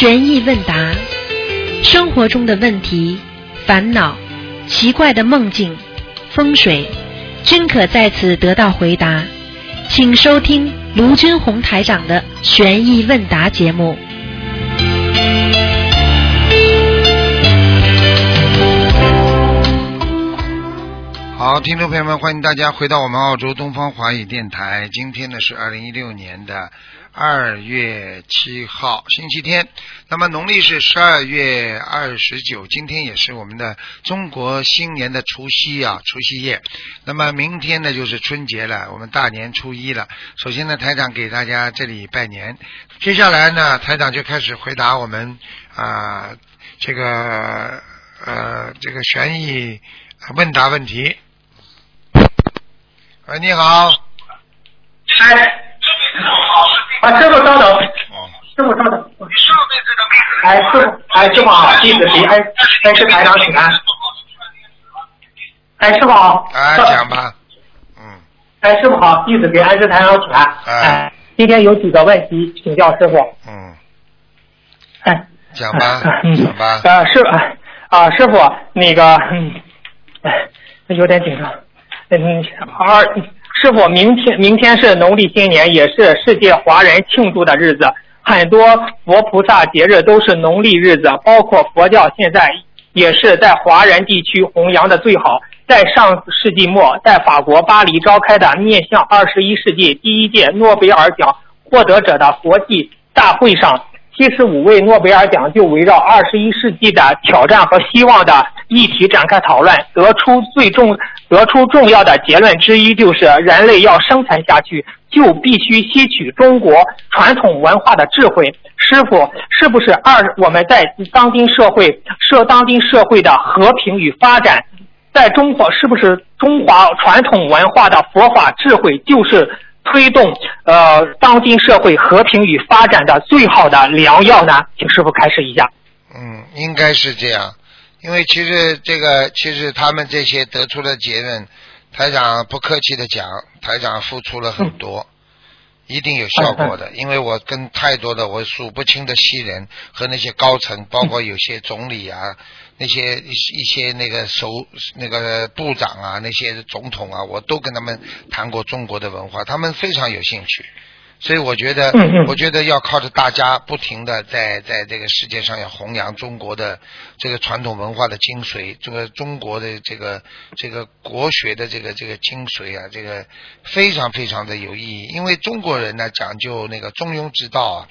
悬疑问答，生活中的问题、烦恼、奇怪的梦境、风水，均可在此得到回答。请收听卢军红台长的悬疑问答节目。好，听众朋友们，欢迎大家回到我们澳洲东方华语电台。今天呢是二零一六年的二月七号，星期天。那么农历是十二月二十九，今天也是我们的中国新年的除夕啊，除夕夜。那么明天呢就是春节了，我们大年初一了。首先呢，台长给大家这里拜年。接下来呢，台长就开始回答我们啊这个呃这个悬疑问答问题。喂，你好。嗨，啊，师傅稍等，哦，师傅稍等。哎，师傅，哎，师傅好，弟子给哎，哎，是台长请安。哎，师傅好。哎，讲吧。嗯，哎，师傅好，弟子给哎师台长请安。哎哎，今天有几个问题请教师傅。嗯，哎，讲吧，嗯讲吧。呃，师哎啊，师傅，那个，嗯，哎，有点紧张。嗯，二师傅，明天明天是农历新年，也是世界华人庆祝的日子。很多佛菩萨节日都是农历日子，包括佛教现在也是在华人地区弘扬的最好。在上世纪末，在法国巴黎召开的面向二十一世纪第一届诺贝尔奖获得者的国际大会上，七十五位诺贝尔奖就围绕二十一世纪的挑战和希望的议题展开讨论，得出最重得出重要的结论之一就是人类要生存下去，就必须吸取中国传统文化的智慧。师傅，是不是二我们在当今社会社当今社会的和平与发展，在中国是不是中华传统文化的佛法智慧就是推动呃当今社会和平与发展的最好的良药呢？请师傅开示一下。嗯，应该是这样，因为其实这个，其实他们这些得出的结论，台长不客气的讲，台长付出了很多，一定有效果的。因为我跟太多的我数不清的西人和那些高层，包括有些总理啊，那些一一些那个首那个部长啊，那些总统啊，我都跟他们谈过中国的文化，他们非常有兴趣。所以我觉得我觉得要靠着大家不停的在在这个世界上要弘扬中国的这个传统文化的精髓，这个中国的这个这个国学的这个这个精髓啊，这个非常非常的有意义。因为中国人呢讲究那个中庸之道啊，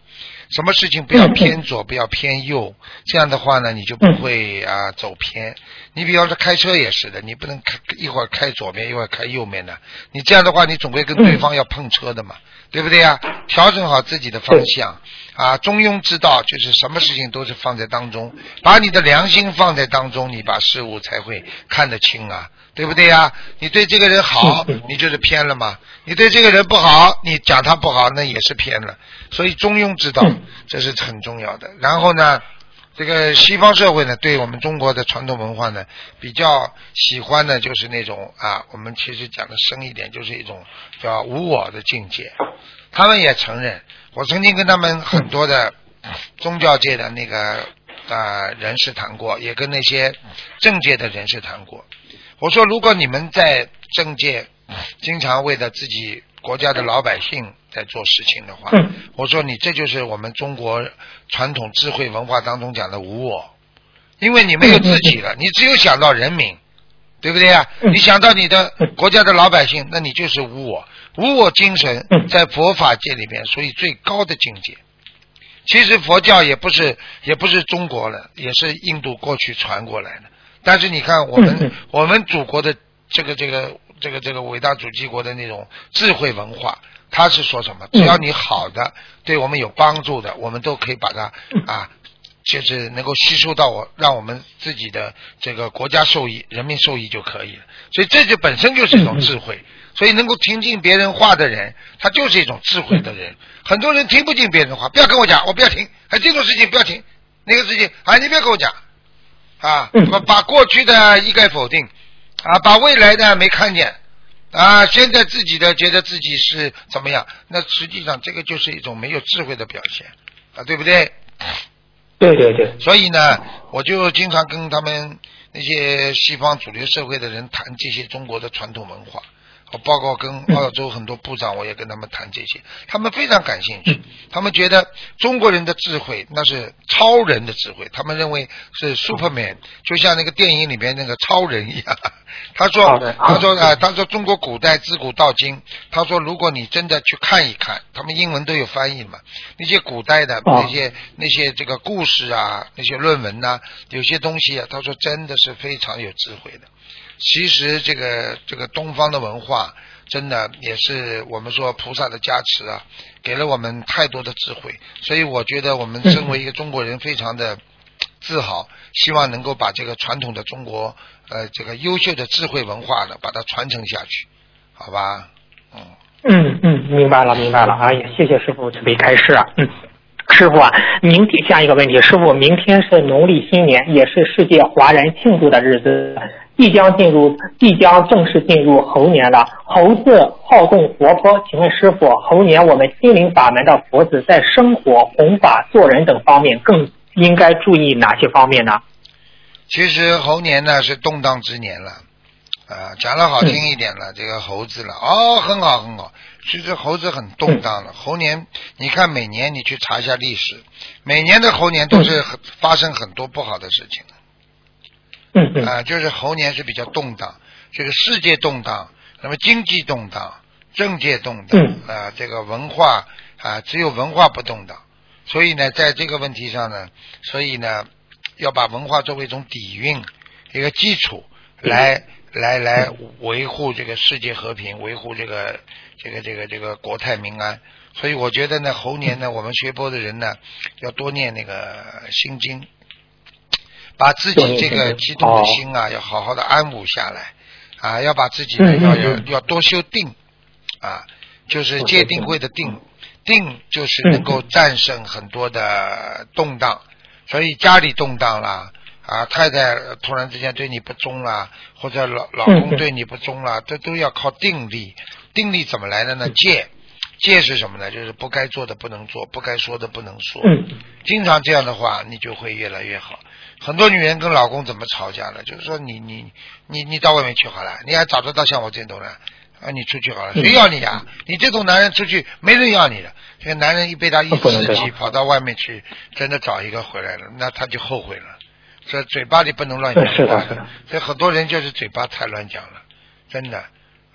什么事情不要偏左，不要偏右，这样的话呢，你就不会啊走偏。你比方说开车也是的，你不能开一会儿开左面，一会儿开右面的，你这样的话，你总归跟对方要碰车的嘛，对不对呀？调整好自己的方向啊，中庸之道就是什么事情都是放在当中，把你的良心放在当中，你把事物才会看得清啊，对不对呀？你对这个人好 你就是偏了嘛；你对这个人不好，你讲他不好，那也是偏了。所以中庸之道嗯这是很重要的。然后呢？这个西方社会呢，对我们中国的传统文化呢，比较喜欢的就是那种啊，我们其实讲的深一点，就是一种叫无我的境界。他们也承认，我曾经跟他们很多的 宗教界的那个呃人士谈过，也跟那些政界的人士谈过。我说，如果你们在政界经常为了自己国家的老百姓在做事情的话，嗯我说你这就是我们中国传统智慧文化当中讲的无我，因为你没有自己了，你只有想到人民，对不对呀？嗯你想到你的国家的老百姓，那你就是无我。无我精神嗯在佛法界里面属于最高的境界。其实佛教也不是也不是中国了，也是印度过去传过来的。但是你看我们、我们祖国的这个这个这个这个伟大主机国的那种智慧文化，它是说什么？只要你好的，对我们有帮助的，我们都可以把它啊，就是能够吸收到我，让我们自己的这个国家受益、人民受益就可以了。所以这就本身就是一种智慧。所以能够听进别人话的人，他就是一种智慧的人。很多人听不进别人话，不要跟我讲，我不要听。哎，这种事情不要听，那个事情，啊，你不要跟我讲，啊，把过去的一概否定，啊，把未来的没看见，啊，现在自己的觉得自己是怎么样，那实际上这个就是一种没有智慧的表现，啊，对不对？对对对，所以呢，我就经常跟他们那些西方主流社会的人谈这些中国的传统文化。我包括跟澳洲很多部长，我也跟他们谈这些，他们非常感兴趣。他们觉得中国人的智慧那是超人的智慧，他们认为是 Superman，就像那个电影里面那个超人一样。他说，他说啊，他说中国古代自古到今，他说如果你真的去看一看，他们英文都有翻译嘛，那些古代的那些那些这个故事啊，那些论文呐，有些东西啊，他说真的是非常有智慧的。其实这个这个东方的文化，真的也是我们说菩萨的加持啊，给了我们太多的智慧。所以我觉得我们身为一个中国人，非常的自豪，希望能够把这个传统的中国呃这个优秀的智慧文化呢，把它传承下去，好吧？嗯嗯嗯，明白了明白了。哎呀，谢谢师傅慈悲开示啊。嗯，师傅啊，明天下一个问题，师傅，明天是农历新年，也是世界华人庆祝的日子。即将进入，即将正式进入猴年了。猴子好动活泼，请问师傅，猴年我们心灵法门的佛子在生活、弘法、做人等方面，更应该注意哪些方面呢？其实猴年呢是动荡之年了，啊，讲的好听一点了，这个猴子了，哦，很好很好。其实猴子很动荡了，猴年你看每年你去查一下历史，每年的猴年都是发生很多不好的事情。嗯啊，就是猴年是比较动荡，这个世界动荡，那么经济动荡，政界动荡，啊，这个文化啊，只有文化不动荡。所以呢，在这个问题上呢，所以呢，要把文化作为一种底蕴，一个基础，来来来维护这个世界和平，维护这个这个这个这个国泰民安。所以我觉得呢，猴年呢，我们学佛的人呢，要多念那个心经。把自己这个激动的心啊，要好好的安抚下来啊，要把自己呢要要要多修定啊，就是戒定慧的定，定就是能够战胜很多的动荡，所以家里动荡了啊，太太突然之间对你不忠了，或者老老公对你不忠了，这都要靠定力。定力怎么来的呢？戒，戒是什么呢？就是不该做的不能做，不该说的不能说。经常这样的话，你就会越来越好。很多女人跟老公怎么吵架了？就是说你你你你到外面去好了，你还找得到像我这种人啊？你出去好了，谁要你啊？你这种男人出去没人要你的。这个男人一被他一刺激，跑到外面去，真的找一个回来了，那他就后悔了。这嘴巴里不能乱讲话，这很多人就是嘴巴太乱讲了，真的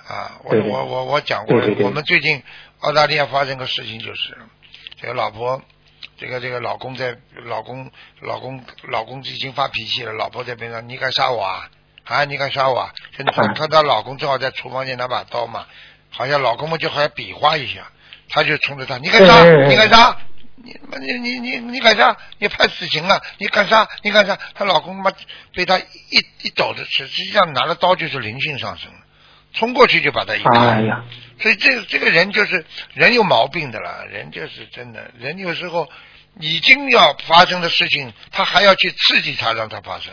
啊！我我我我讲过，我们最近澳大利亚发生个事情，就是这个老婆。这个这个老公在老公老公老公已经发脾气了，老婆在边上，你敢杀我啊？啊，你敢杀我？就看她老公正好在厨房间拿把刀嘛，好像老公们就好像比划一下，她就冲着他，你敢杀？你敢杀？你你你你你敢杀？你判死刑了？你敢杀？你敢杀？她老公妈被她一一抖的，实实际上拿了刀就是灵性上升了，冲过去就把他一砍。所以这这个人就是人有毛病的了，人就是真的，人有时候已经要发生的事情，他还要去刺激他，让他发生。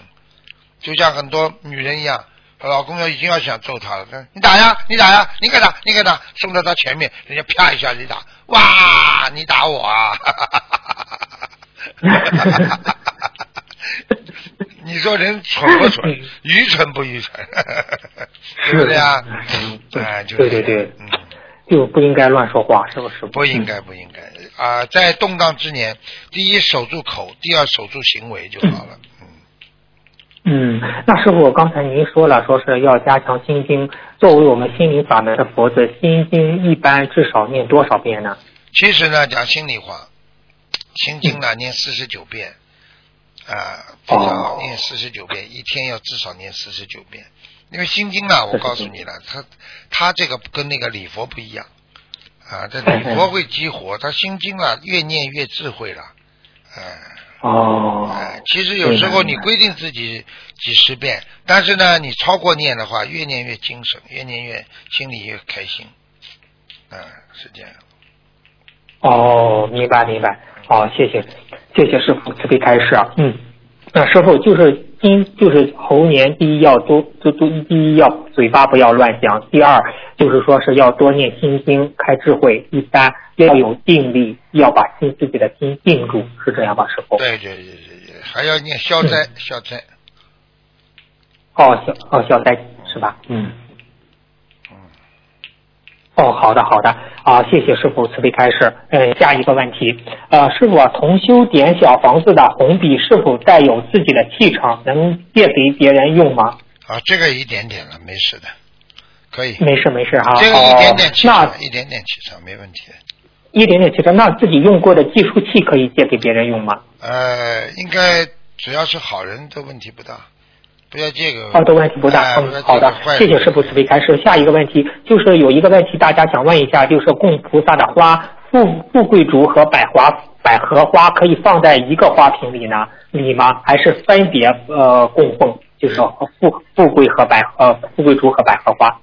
就像很多女人一样，她老公要已经要想揍她了，你打呀，你打呀，你敢打，你敢打，送到他前面，人家啪一下你打，哇，你打我啊！你说人蠢不蠢？愚蠢不愚蠢？是不是呀？哎，对对对，嗯，就不应该乱说话，是不是？不应该，不应该啊！在动荡之年，第一守住口，第二守住行为就好了。嗯。嗯，那师傅，刚才您说了，说是要加强心经。作为我们心灵法门的佛子，心经一般至少念多少遍呢？其实呢，讲心里话，心经呢念四十九遍。啊，非常好，念四十九遍，一天要至少念四十九遍。因为心经呢，我告诉你了，它它这个跟那个礼佛不一样啊，这礼佛会激活，他心经啊越念越智慧了，哎哦，哎，其实有时候你规定自己几十遍，但是呢，你超过念的话，越念越精神，越念越心里越开心，嗯，是这样。哦，明白明白，好，谢谢。谢谢师傅慈悲开示啊，嗯，那师傅就是今就是猴年，第一要多多多，第一要嘴巴不要乱讲，第二就是说是要多念心经开智慧，第三要有定力，要把心自己的心定住，是这样吧，师傅？对对对对对，还要念消灾消灾。哦，消哦消灾是吧？嗯。哦，好的，好的，啊，谢谢师傅慈悲开示。嗯，下一个问题，呃，师傅同修点小房子的红笔是否带有自己的气场，能借给别人用吗？啊，这个一点点了，没事的，可以。没事没事哈。这个一点点气场，一点点气场没问题。一点点气场，那自己用过的计数器可以借给别人用吗？呃，应该只要是好人的问题不大。不要这个，哦，的问题不大，嗯，好的，谢谢师傅慈悲开示。下一个问题就是有一个问题，大家想问一下，就是供菩萨的花，富富贵竹和百花百合花可以放在一个花瓶里呢，里吗？还是分别呃供奉？就是富富贵和百呃富贵竹和百合花。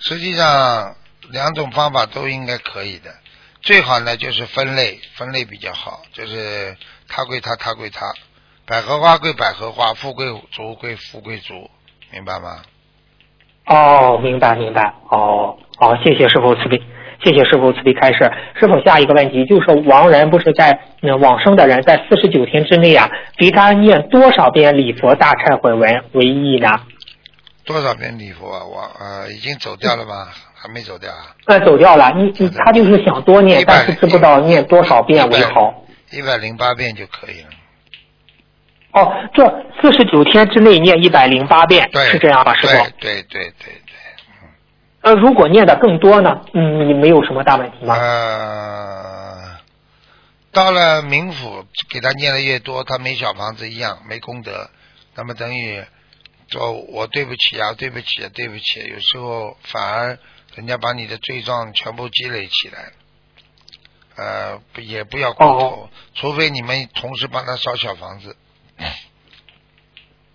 实际上两种方法都应该可以的，最好呢就是分类，分类比较好，就是它归它，它归它。百合花归百合花，富贵竹归富贵竹，明白吗？哦，明白明白。哦，好，谢谢师傅慈悲，谢谢师傅慈悲开示。师傅，下一个问题就是亡人不是在往生的人在四十九天之内啊，给他念多少遍礼佛大忏悔文为宜呢？多少遍礼佛啊？我呃，已经走掉了吗？还没走掉啊？呃，走掉了。你你他就是想多念，但是知不知道念多少遍为好？一百零八遍就可以了。哦，这四十九天之内念一百零八遍，是这样吧，师傅？对对对对对。呃，如果念的更多呢？嗯，你没有什么大问题吗？呃，到了冥府，给他念的越多，他没小房子一样，没功德。那么等于说我对不起啊，对不起啊，对不起。有时候反而人家把你的罪状全部积累起来，呃，也不要过头，除非你们同时帮他烧小房子。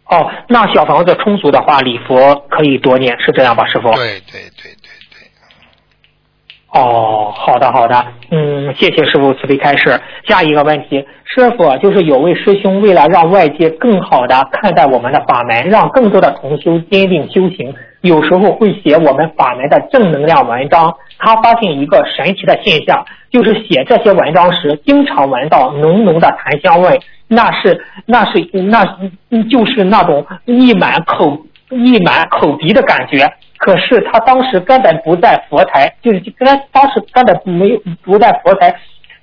哦，那小房子充足的话，礼佛可以多念，是这样吧，师傅？对对对对对。哦，好的好的，嗯，谢谢师傅慈悲开示。下一个问题，师傅就是有位师兄为了让外界更好的看待我们的法门，让更多的同修坚定修行，有时候会写我们法门的正能量文章。他发现一个神奇的现象，就是写这些文章时，经常闻到浓浓的檀香味。那是那是那就是那种溢满口溢满口鼻的感觉。可是他当时根本不在佛台，就是跟他当时根本没不在佛台，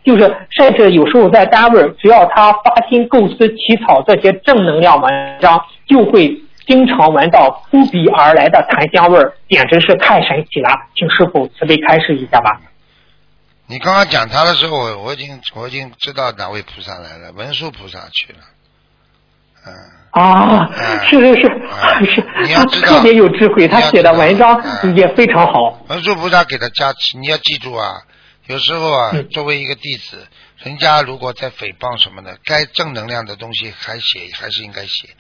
就是甚至有时候在单位，只要他发心构思起草这些正能量文章，就会经常闻到扑鼻而来的檀香味儿，简直是太神奇了。请师傅慈悲开示一下吧。你刚刚讲他的时候，我我已经我已经知道哪位菩萨来了，文殊菩萨去了，嗯。啊，是是是是，你要知道特别有智慧，他写的文章也非常好。文殊菩萨给他加持，你要记住啊，有时候啊，作为一个弟子，人家如果在诽谤什么的，该正能量的东西还写还是应该写。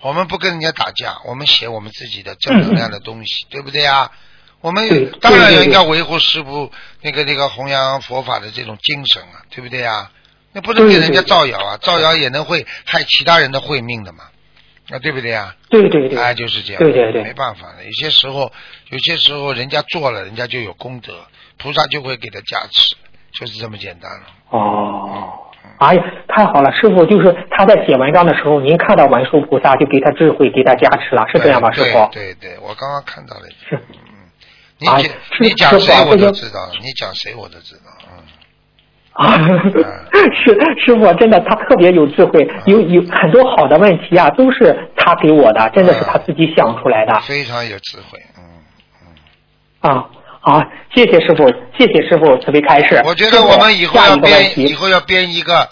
我们不跟人家打架，我们写我们自己的正能量的东西，对不对啊？我们当然应该维护师傅那个那个弘扬佛法的这种精神啊，对不对啊？那不能给人家造谣啊，造谣也能会害其他人的慧命的嘛，啊，对不对啊？对对对，哎，就是这样，对对对，没办法的，有些时候，有些时候人家做了，人家就有功德，菩萨就会给他加持，就是这么简单了。哦，哎呀，太好了，师傅，就是他在写文章的时候，您看到文殊菩萨就给他智慧，给他加持了，是这样吧，师傅？对对，我刚刚看到了。是。你讲你讲谁我都知道，你讲谁我都知道，嗯。啊，是师傅，真的他特别有智慧，有有很多好的问题啊，都是他给我的，真的是他自己想出来的。非常有智慧，嗯嗯。啊，好，谢谢师傅，谢谢师傅慈悲开示。我觉得我们以后要编，以后要编一个，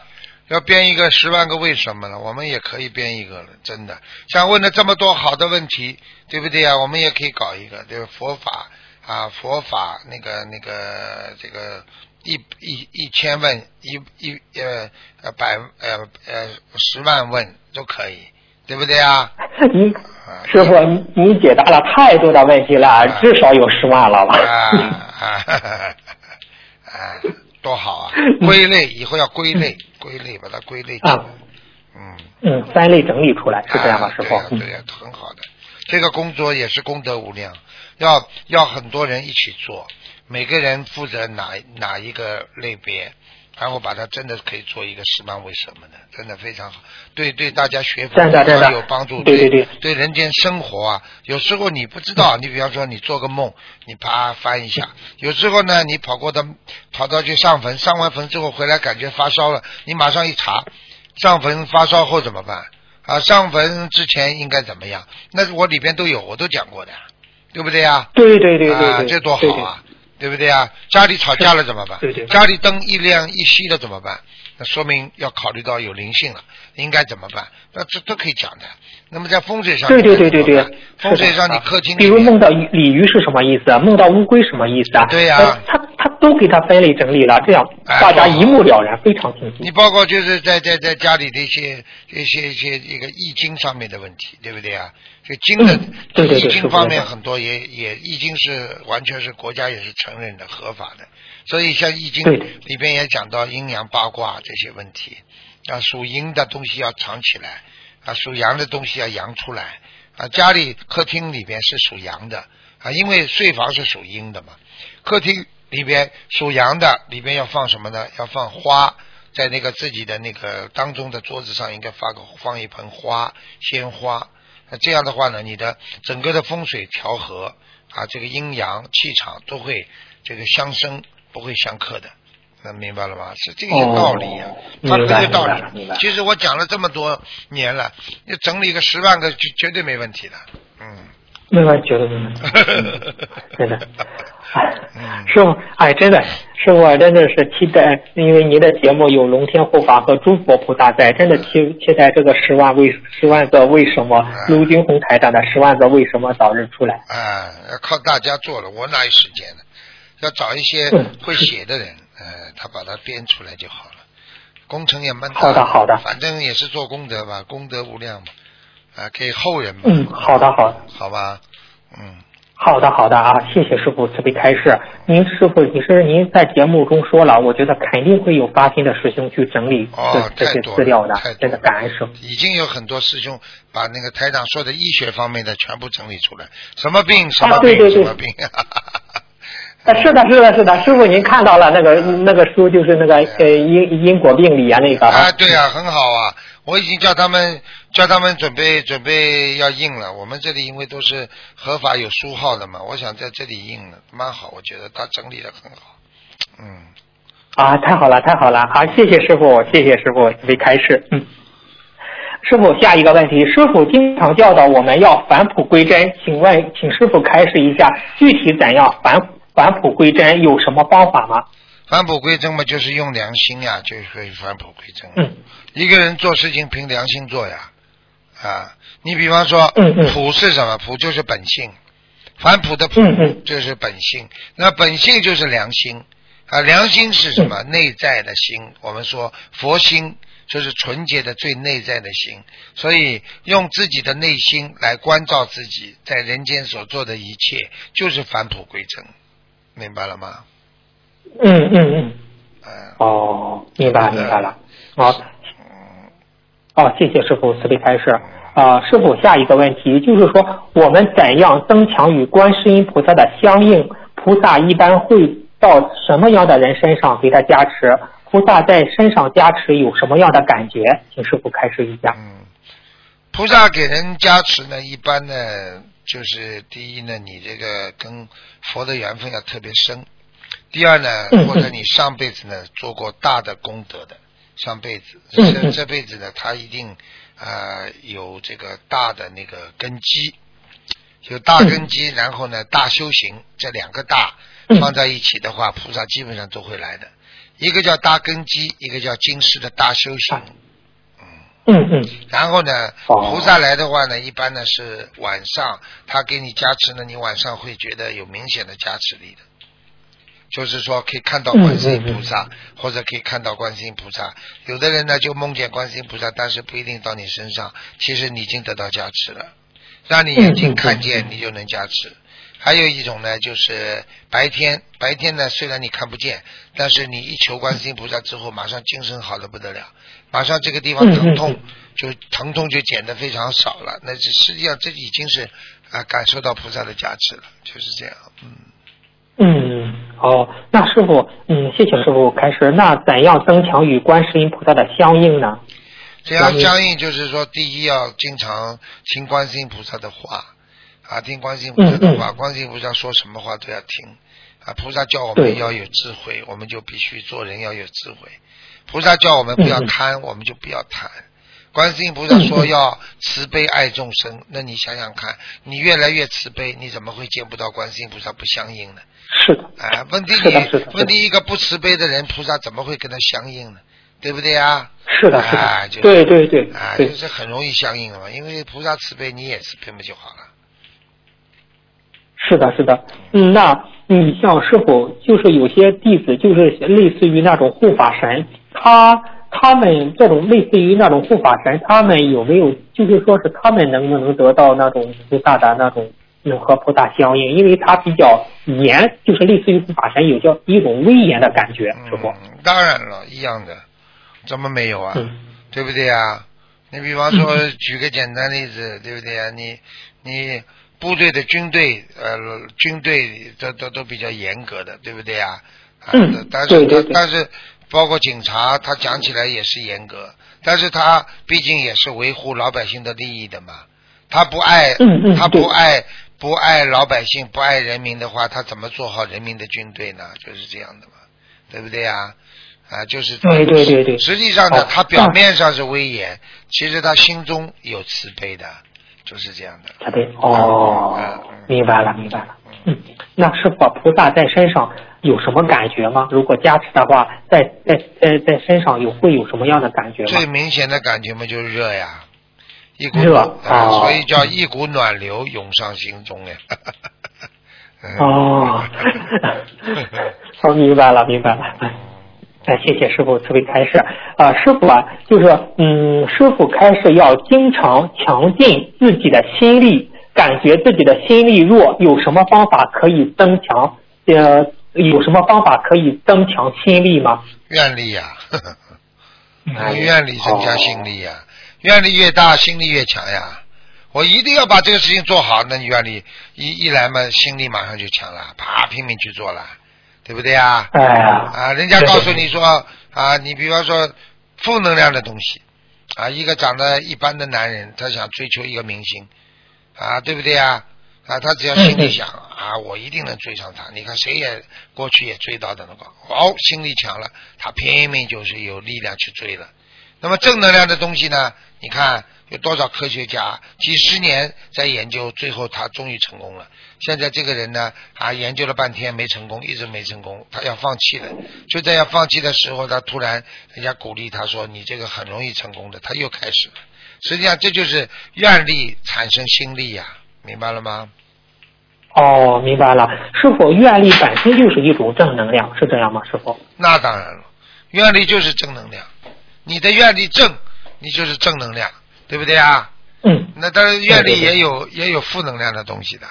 要编一个十万个为什么了，我们也可以编一个了，真的。像问了这么多好的问题，对不对啊？我们也可以搞一个，对佛法。啊，佛法那个那个这个一一一千问一一呃呃百呃呃十万问都可以，对不对啊？你师傅，你你解答了太多的问题了，至少有十万了吧？啊，啊，多好啊！归类以后要归类，归类把它归类起来。嗯，嗯分类整理出来，是这样吗，师傅？啊、对呀、对呀、很好的。这个工作也是功德无量，要要很多人一起做，每个人负责哪哪一个类别，然后把它真的可以做一个十万为什么的，真的非常好，对对大家学佛有帮助，对对对对人间生活啊，有时候你不知道，你比方说你做个梦，你啪翻一下，有时候呢你跑过的跑到去上坟，上完坟之后回来感觉发烧了，你马上一查，上坟发烧后怎么办？啊，上坟之前应该怎么样？那我里边都有，我都讲过的，对不对呀？对对对对啊，对，这多好啊，对不对呀？家里吵架了怎么办？对对家里灯一亮一熄了怎么办？那说明要考虑到有灵性了，应该怎么办？那这都可以讲的。那么在风水上，对对对对对，风水上你客厅比如梦到鲤鱼是什么意思啊？梦到乌龟什么意思啊？对呀呃他他都给他分类整理了，这样哎大家一目了然，非常清楚你。包括就是在在在家里的一些一些一些一个易经上面的问题，对不对啊？这经的、嗯对对对易经方面很多也也易经是完全是国家也是承认的合法的，所以像易经里边也讲到阴阳八卦这些问题。啊，属阴的东西要藏起来啊，属阳的东西要阳出来。啊，家里客厅里边是属阳的啊，因为睡房是属阴的嘛，客厅里边属阳的里边要放什么呢？要放花，在那个自己的那个当中的桌子上应该放个放一盆花，鲜花。那这样的话呢，你的整个的风水调和啊，这个阴阳气场都会这个相生，不会相克的。那明白了吗？是这个有道理呀、啊它很明白有道理。其实我讲了这么多年了，你整理个十万个绝绝对没问题的。嗯。没问题，绝 对没问题，嗯真的。哎嗯，师傅，哎，真的，师傅真的是期待，因为您的节目有龙天护法和诸佛菩萨在，真的期期待这个十万为十万个为什么，嗯卢军红台长的十万个为什么早日出来。啊，要靠大家做了，我哪有时间呢？要找一些嗯会写的人，呃，他把它编出来就好了。工程也蛮大，好的好的反正也是做功德吧，功德无量嘛，啊，给后人嘛，嗯，好的好的。好吧，嗯，好的，好的啊，谢谢师傅慈悲开示。您师傅，其实您在节目中说了，我觉得肯定会有发心的师兄去整理这、哦，这些资料的真的感恩师傅。已经有很多师兄把那个台长说的医学方面的全部整理出来，什么病什么病、啊对对对什么病，啊，是的，是的，是的，师傅您看到了那个那个书，就是那个呃因因果病理啊那个啊，对啊，很好啊，我已经叫他们叫他们准备准备要印了。我们这里因为都是合法有书号的嘛，我想在这里印了，蛮好，我觉得他整理的很好。嗯，啊，太好了，太好了好！谢谢师傅，谢谢师傅慈悲开示。嗯，师傅，下一个问题，师傅经常教导我们要返璞归真，请问，请师傅开示一下，具体怎样返返璞归真，有什么方法吗？返璞归真嘛，就是用良心呀，就可以返璞归真。嗯，一个人做事情凭良心做呀，啊，你比方说，嗯嗯朴是什么？朴就是本性，返朴的朴嗯嗯就是本性，那本性就是良心啊，良心是什么？内在的心，我们说佛心就是纯洁的最内在的心，所以用自己的内心来关照自己在人间所做的一切，就是返璞归真，明白了吗？嗯嗯嗯，嗯、哦，明白明白了。好，嗯哦，谢谢师傅慈悲开示。啊、师傅，下一个问题就是说，我们怎样增强与观世音菩萨的相应？菩萨一般会到什么样的人身上给他加持？菩萨在身上加持有什么样的感觉？请师傅开示一下。嗯，菩萨给人加持呢，一般呢，就是第一呢，你这个跟佛的缘分要特别深；第二呢，嗯或者你上辈子呢做过大的功德的，上辈子这这辈子呢，他一定呃有这个大的那个根基，有大根基，然后呢大修行，这两个大嗯。放在一起的话，菩萨基本上都会来的。一个叫大根基，一个叫今世的大修行。嗯。嗯然后呢，哦菩萨来的话呢，一般呢是晚上，他给你加持呢，你晚上会觉得有明显的加持力的，就是说可以看到观世音菩萨，或者可以看到观世音菩萨。有的人呢就梦见观世音菩萨，但是不一定到你身上，其实你已经得到加持了，让你眼睛看见，你就能加持。还有一种呢，就是白天，白天呢虽然你看不见，但是你一求观世音菩萨之后，马上精神好的不得了，马上这个地方疼痛嗯就疼痛就减的非常少了。那这实际上这已经是啊感受到菩萨的加持了，就是这样。嗯，嗯，好，那师傅，嗯，谢谢师傅开始。那怎样增强与观世音菩萨的相应呢？这样相应就是说，第一要经常听观世音菩萨的话啊，听观世音菩萨的话，嗯嗯观世音菩萨说什么话都要听啊。菩萨叫我们要有智慧，我们就必须做人要有智慧。菩萨叫我们不要贪，我们就不要贪。观世音菩萨说要慈悲爱众生，那你想想看，你越来越慈悲，你怎么会见不到观世音菩萨不相应呢？是的，啊，问题是问题一个不慈悲的人，菩萨怎么会跟他相应呢？对不对啊？是的，是的，啊就是对对对啊，对就，是很容易相应的嘛，因为菩萨慈悲，你也慈悲不就好了。是的，是的。嗯，那你像是否，就是有些弟子，就是类似于那种护法神，他他们这种类似于那种护法神，他们有没有，就是说是他们能不能得到那种菩萨的那种，能和菩萨相应？因为他比较严，就是类似于护法神，有叫一种威严的感觉，师傅。嗯，当然了，一样的，怎么没有啊？嗯对不对呀？你比方说，举个简单例子，对不对呀？你你部队的军队，呃，军队都都都比较严格的，对不对呀？啊，嗯但是对对对但是包括警察，他讲起来也是严格，但是他毕竟也是维护老百姓的利益的嘛。他不爱，嗯嗯他不爱不爱老百姓，不爱人民的话，他怎么做好人民的军队呢？就是这样的嘛，对不对呀？啊，就是对对对对实际上呢，哦他表面上是威严，其实他心中有慈悲的，就是这样的。慈悲哦嗯，明白了，明白了。嗯，那师傅菩萨在身上有什么感觉吗？如果加持的话，在在在在身上有会有什么样的感觉最？明显的感觉嘛，就是热呀，一股热啊，哦所以叫一股暖流涌上心中呀。嗯 哦，哦，明白了，明白了。哎，谢谢师傅慈悲开示。啊、师傅啊，就是嗯，师傅开示要经常强劲自己的心力，感觉自己的心力弱，有什么方法可以增强？呃，有什么方法可以增强心力吗？愿力呀，哎愿力增加心力呀，愿力越大，心力越强呀。我一定要把这个事情做好，那你愿力一一来嘛，心力马上就强了，啪拼命去做了，对不对呀？哎呀，啊，人家告诉你说啊，你比方说负能量的东西啊，一个长得一般的男人，他想追求一个明星啊，对不对呀？啊，他只要心里想啊，我一定能追上他。你看谁也过去也追到的那个，哦，心力强了，他拼命就是有力量去追了。那么正能量的东西呢？你看有多少科学家几十年在研究，最后他终于成功了。现在这个人呢，啊，研究了半天没成功，一直没成功，他要放弃了。就在要放弃的时候，他突然人家鼓励他说：“你这个很容易成功的。”他又开始了。实际上这就是愿力产生心力呀、明白了吗？哦，明白了。是否，愿力本身就是一种正能量，是这样吗？师傅？那当然了，愿力就是正能量，你的愿力正，你就是正能量，对不对啊？嗯，那当然，愿力也有也有负能量的东西的，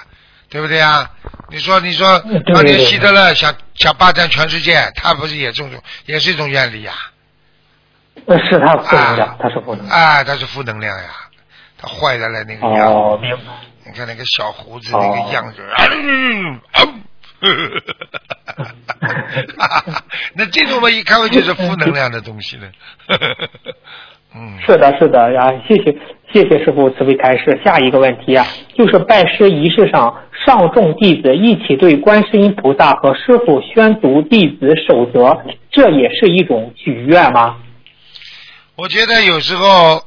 对不对啊？你说你说当年希特勒想想霸占全世界，他不是也这种也是一种愿力呀？呃是他负能量啊，他是负能量。啊，他是负能量呀，他坏的了那个样，哦，明白。你看那个小胡子哦那个样子，那这种嘛，一看嘛就是负能量的东西了。嗯，是的，是的呀，谢谢谢谢师傅慈悲开示。下一个问题啊，就是拜师仪式上，上众弟子一起对观世音菩萨和师傅宣读弟子守则，这也是一种许愿吗？我觉得有时候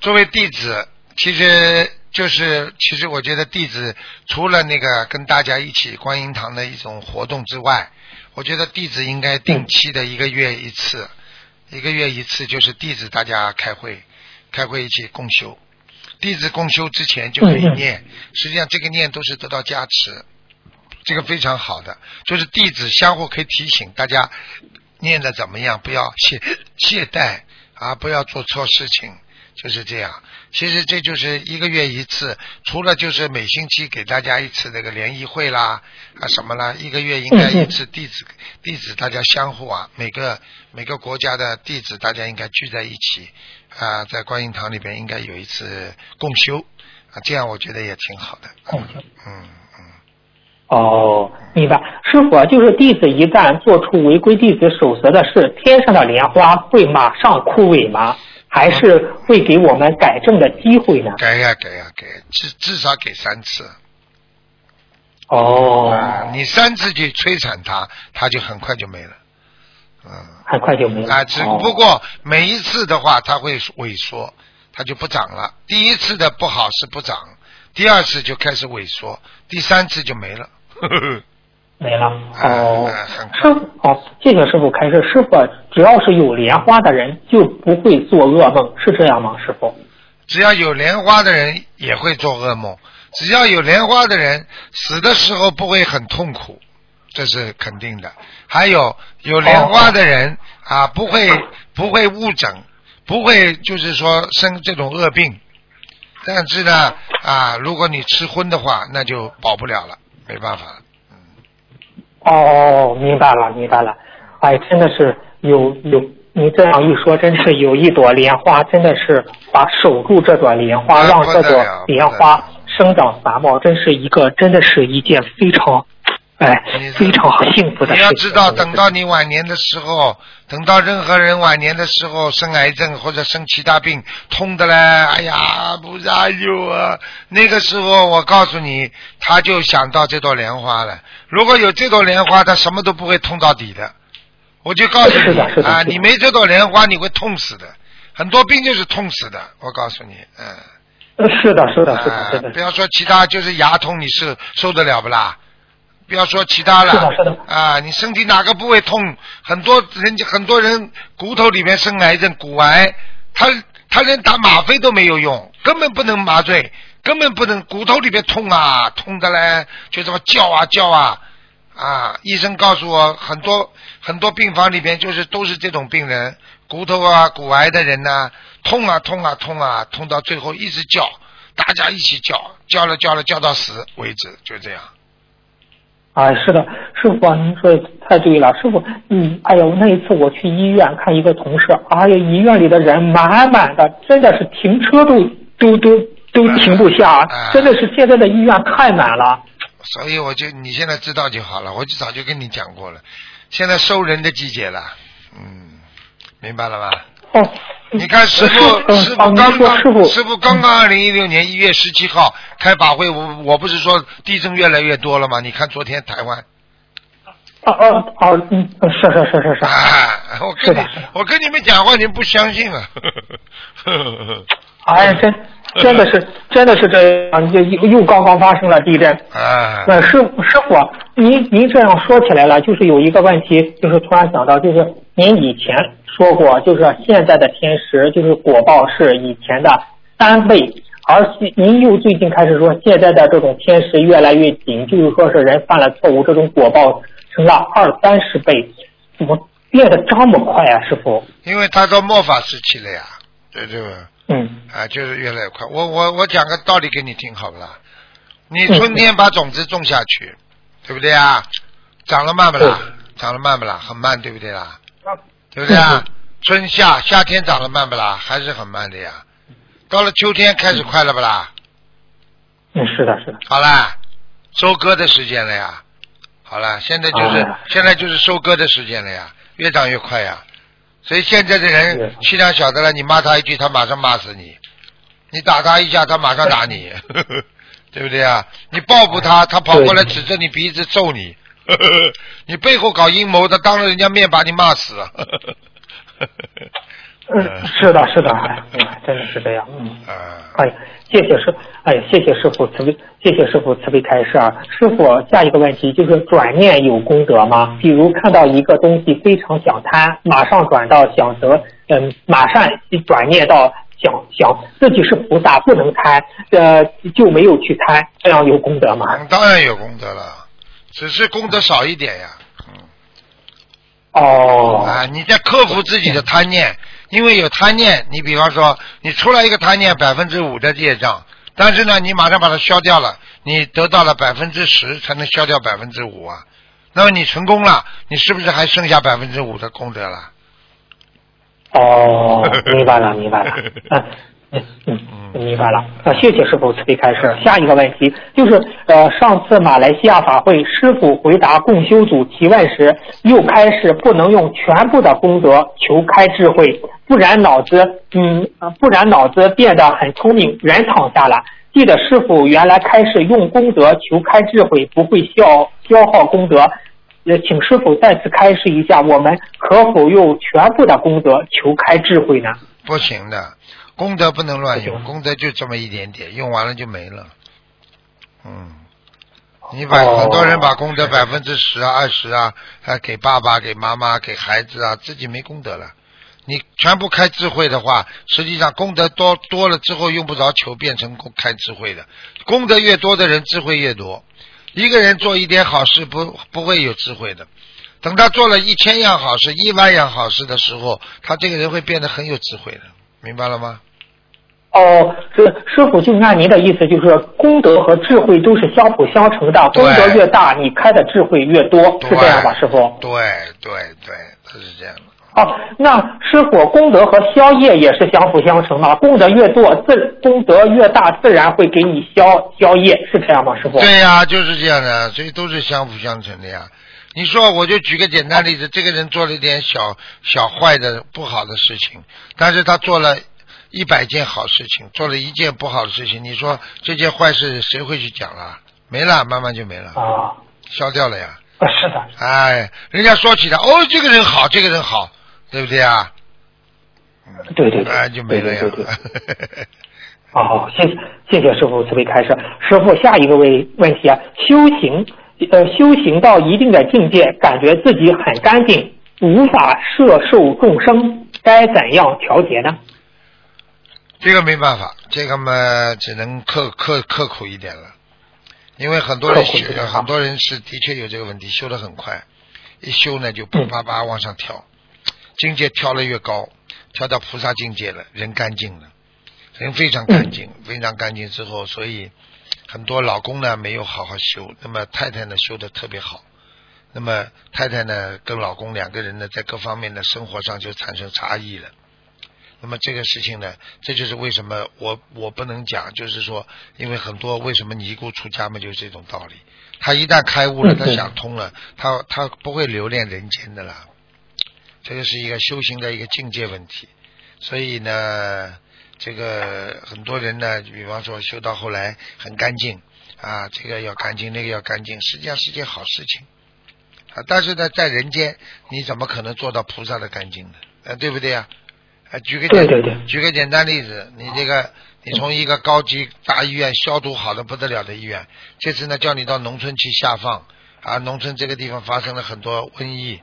作为弟子，其实就是其实我觉得弟子除了那个跟大家一起观音堂的一种活动之外，我觉得弟子应该定期的一个月一次，一个月一次就是弟子大家开会，开会一起共修。弟子共修之前就可以念，实际上这个念都是得到加持，这个非常好的，就是弟子相互可以提醒大家念的怎么样，不要懈懈怠啊，不要做错事情，就是这样。其实这就是一个月一次，除了就是每星期给大家一次那个联谊会啦啊什么啦，一个月应该一次弟子弟子大家相互啊，每个每个国家的弟子大家应该聚在一起啊，在观音堂里边应该有一次共修啊，这样我觉得也挺好的。共修嗯嗯。哦，明白。师傅啊，就是弟子一旦做出违规弟子守则的事，天上的莲花会马上枯萎吗？还是会给我们改正的机会呢？改呀改呀改，至至少给三次。哦，啊，你三次去摧残他，他就很快就没了。嗯。很快就没了。啊，只哦不过每一次的话，它会萎缩，它就不长了。第一次的不好是不长，第二次就开始萎缩，第三次就没了。呵呵呵没了。啊哦，师傅，哦，谢谢师傅开示。师傅，只要是有莲花的人，就不会做噩梦，是这样吗？师傅？只要有莲花的人也会做噩梦，只要有莲花的人死的时候不会很痛苦，这是肯定的。还有有莲花的人啊，不会不会误诊，不会就是说生这种恶病。但是呢啊，如果你吃荤的话，那就保不了了，没办法了。哦哦哦，明白了，明白了。哎，真的是有有，你这样一说，真是有一朵莲花，真的是把守住这朵莲花，让这朵莲花生长繁茂，真是一个，真的是一件非常，哎你，非常幸福的你。要知道，等到你晚年的时候，等到任何人晚年的时候生癌症或者生其他病，痛的嘞，哎呀，不加油啊！那个时候我告诉你，他就想到这朵莲花了。如果有这朵莲花，他什么都不会痛到底的。我就告诉你啊，你没这朵莲花，你会痛死的。很多病就是痛死的，我告诉你，嗯。呃是的，是的，是的，啊是的不。要说其他，就是牙痛，你是受得了不啦？不要说其他了，啊，你身体哪个部位痛？很多人家很多人骨头里面生癌症，骨癌，他他连打吗啡都没有用，根本不能麻醉，根本不能，骨头里面痛啊，痛的嘞，就这么叫啊叫啊，啊，医生告诉我，很多很多病房里边就是都是这种病人，骨头啊骨癌的人呐、痛啊痛啊痛啊，痛到最后一直叫，大家一起叫，叫了叫了叫到死为止，就这样。哎，是的，师傅啊，您说的太对了，师傅，嗯，哎呦，那一次我去医院看一个同事，哎呀，医院里的人满满的，真的是停车都都都都停不下哎，真的是现在的医院太满了。所以我就你现在知道就好了，我就早就跟你讲过了，现在收人的季节了，嗯，明白了吧？哦，你看师傅，嗯师傅刚刚，师傅，师傅刚刚二零一六年一月十七号开法会，我我不是说地震越来越多了吗？你看昨天台湾，啊啊啊，嗯，是是是是是，啊，我跟你我跟你们讲话，你们不相信啊。哎，真真的是真的是这样，又又又刚刚发生了地震。啊，那师傅师傅，您您这样说起来了，就是有一个问题，就是突然想到，就是您以前说过，就是现在的天时，就是果报是以前的三倍，而现您又最近开始说，现在的这种天时越来越紧，就是说是人犯了错误，这种果报成了二三十倍，怎么变得这么快啊，师傅？因为他到末法时期了呀，对对吧？嗯啊，就是越来越快。我我我讲个道理给你听好不啦？你嗯春天把种子种下去，对不对啊？长得慢不啦？长得慢不啦？很慢，对不对啦？对不对啊？春夏夏天长得慢不啦？还是很慢的呀。到了秋天开始快了不啦？嗯，是的，是的。好啦，收割的时间了呀。好了，现在就是、啊现在就是收割的时间了呀，越长越快呀。所以现在的人气量小的了，你骂他一句，他马上骂死你；你打他一下，他马上打你，对不对啊？你报复他，他跑过来指着你鼻子揍你；你背后搞阴谋，他当着人家面把你骂死。嗯，是的，是的，哎，哎真的是这样，嗯。啊，哎呀，谢谢师，哎呀，谢谢师傅慈悲，谢谢师傅慈悲开示啊。师傅，下一个问题就是转念有功德吗？比如看到一个东西非常想贪，马上转到想得，嗯，马上转念到想想自己是菩萨，不能贪，呃，就没有去贪，这样有功德吗？嗯当然有功德了，只是功德少一点呀。嗯。哦，啊，你在克服自己的贪念，因为有贪念，你比方说你出来一个贪念百分之五的业障，但是呢，你马上把它消掉了，你得到了百分之十才能消掉百分之五啊。那么你成功了，你是不是还剩下百分之五的功德了？哦，明白了，明白了。嗯 嗯嗯，明白了。啊，谢谢师傅慈悲开示。下一个问题就是，呃，上次马来西亚法会，师傅回答共修组提问时，又开始不能用全部的功德求开智慧，不然脑子，嗯，呃不然脑子变得很聪明，人躺下了。记得师傅原来开始用功德求开智慧，不会消消耗功德。呃，请师傅再次开示一下，我们可否用全部的功德求开智慧呢？不行的，功德不能乱用，功德就这么一点点，用完了就没了。嗯，你把哦很多人把功德百分之十啊、二十啊，还给爸爸、给妈妈、给孩子啊，自己没功德了。你全部开智慧的话，实际上功德多多了之后，用不着求变成功开智慧的。功德越多的人，智慧越多。一个人做一点好事不不会有智慧的，等他做了一千样好事、一万样好事的时候，他这个人会变得很有智慧的，明白了吗？哦，是师傅，就是按您的意思，就是功德和智慧都是相辅相成的，功德越大，你开的智慧越多，是这样吧，师傅？对对对，他是这样的。哦，那师傅，功德和消业也是相辅相成的，功德越多，自功德越大，自然会给你消消业，是这样吗，师傅？对呀、就是这样的，所以都是相辅相成的呀。你说，我就举个简单例子，这个人做了一点小小坏的不好的事情，但是他做了一百件好事情，做了一件不好的事情，你说这件坏事谁会去讲了？没了，慢慢就没了，啊，消掉了呀。啊是的，哎，人家说起来，哦，这个人好，这个人好，对不对啊？对对对，哎，就没了呀。对对对对哦，谢谢谢谢师傅慈悲开示。师傅，下一个问问题啊，修行呃修行到一定的境界，感觉自己很干净，无法摄受众生，该怎样调节呢？这个没办法，这个嘛只能刻刻刻苦一点了，因为很多人修刻苦一点，很多人是的确有这个问题，修得很快，一修呢就啪啪啪往上跳，境界跳得越高，跳到菩萨境界了，人干净了，人非常干净，非常干净之后，所以很多老公呢没有好好修，那么太太呢修的特别好。那么太太呢，跟老公两个人呢，在各方面的生活上就产生差异了。那么这个事情呢，这就是为什么我我不能讲，就是说，因为很多为什么尼姑出家嘛，就是这种道理。他一旦开悟了，他想通了，他他不会留恋人间的啦。这个是一个修行的一个境界问题。所以呢，这个很多人呢，比方说修到后来很干净啊，这个要干净，那个要干净，实际上是件好事情啊。但是呢，在人间，你怎么可能做到菩萨的干净呢？啊，对不对呀、啊？举个简对对对举个简单例子，你这个你从一个高级大医院消毒好的不得了的医院，这次呢叫你到农村去下放啊，农村这个地方发生了很多瘟疫，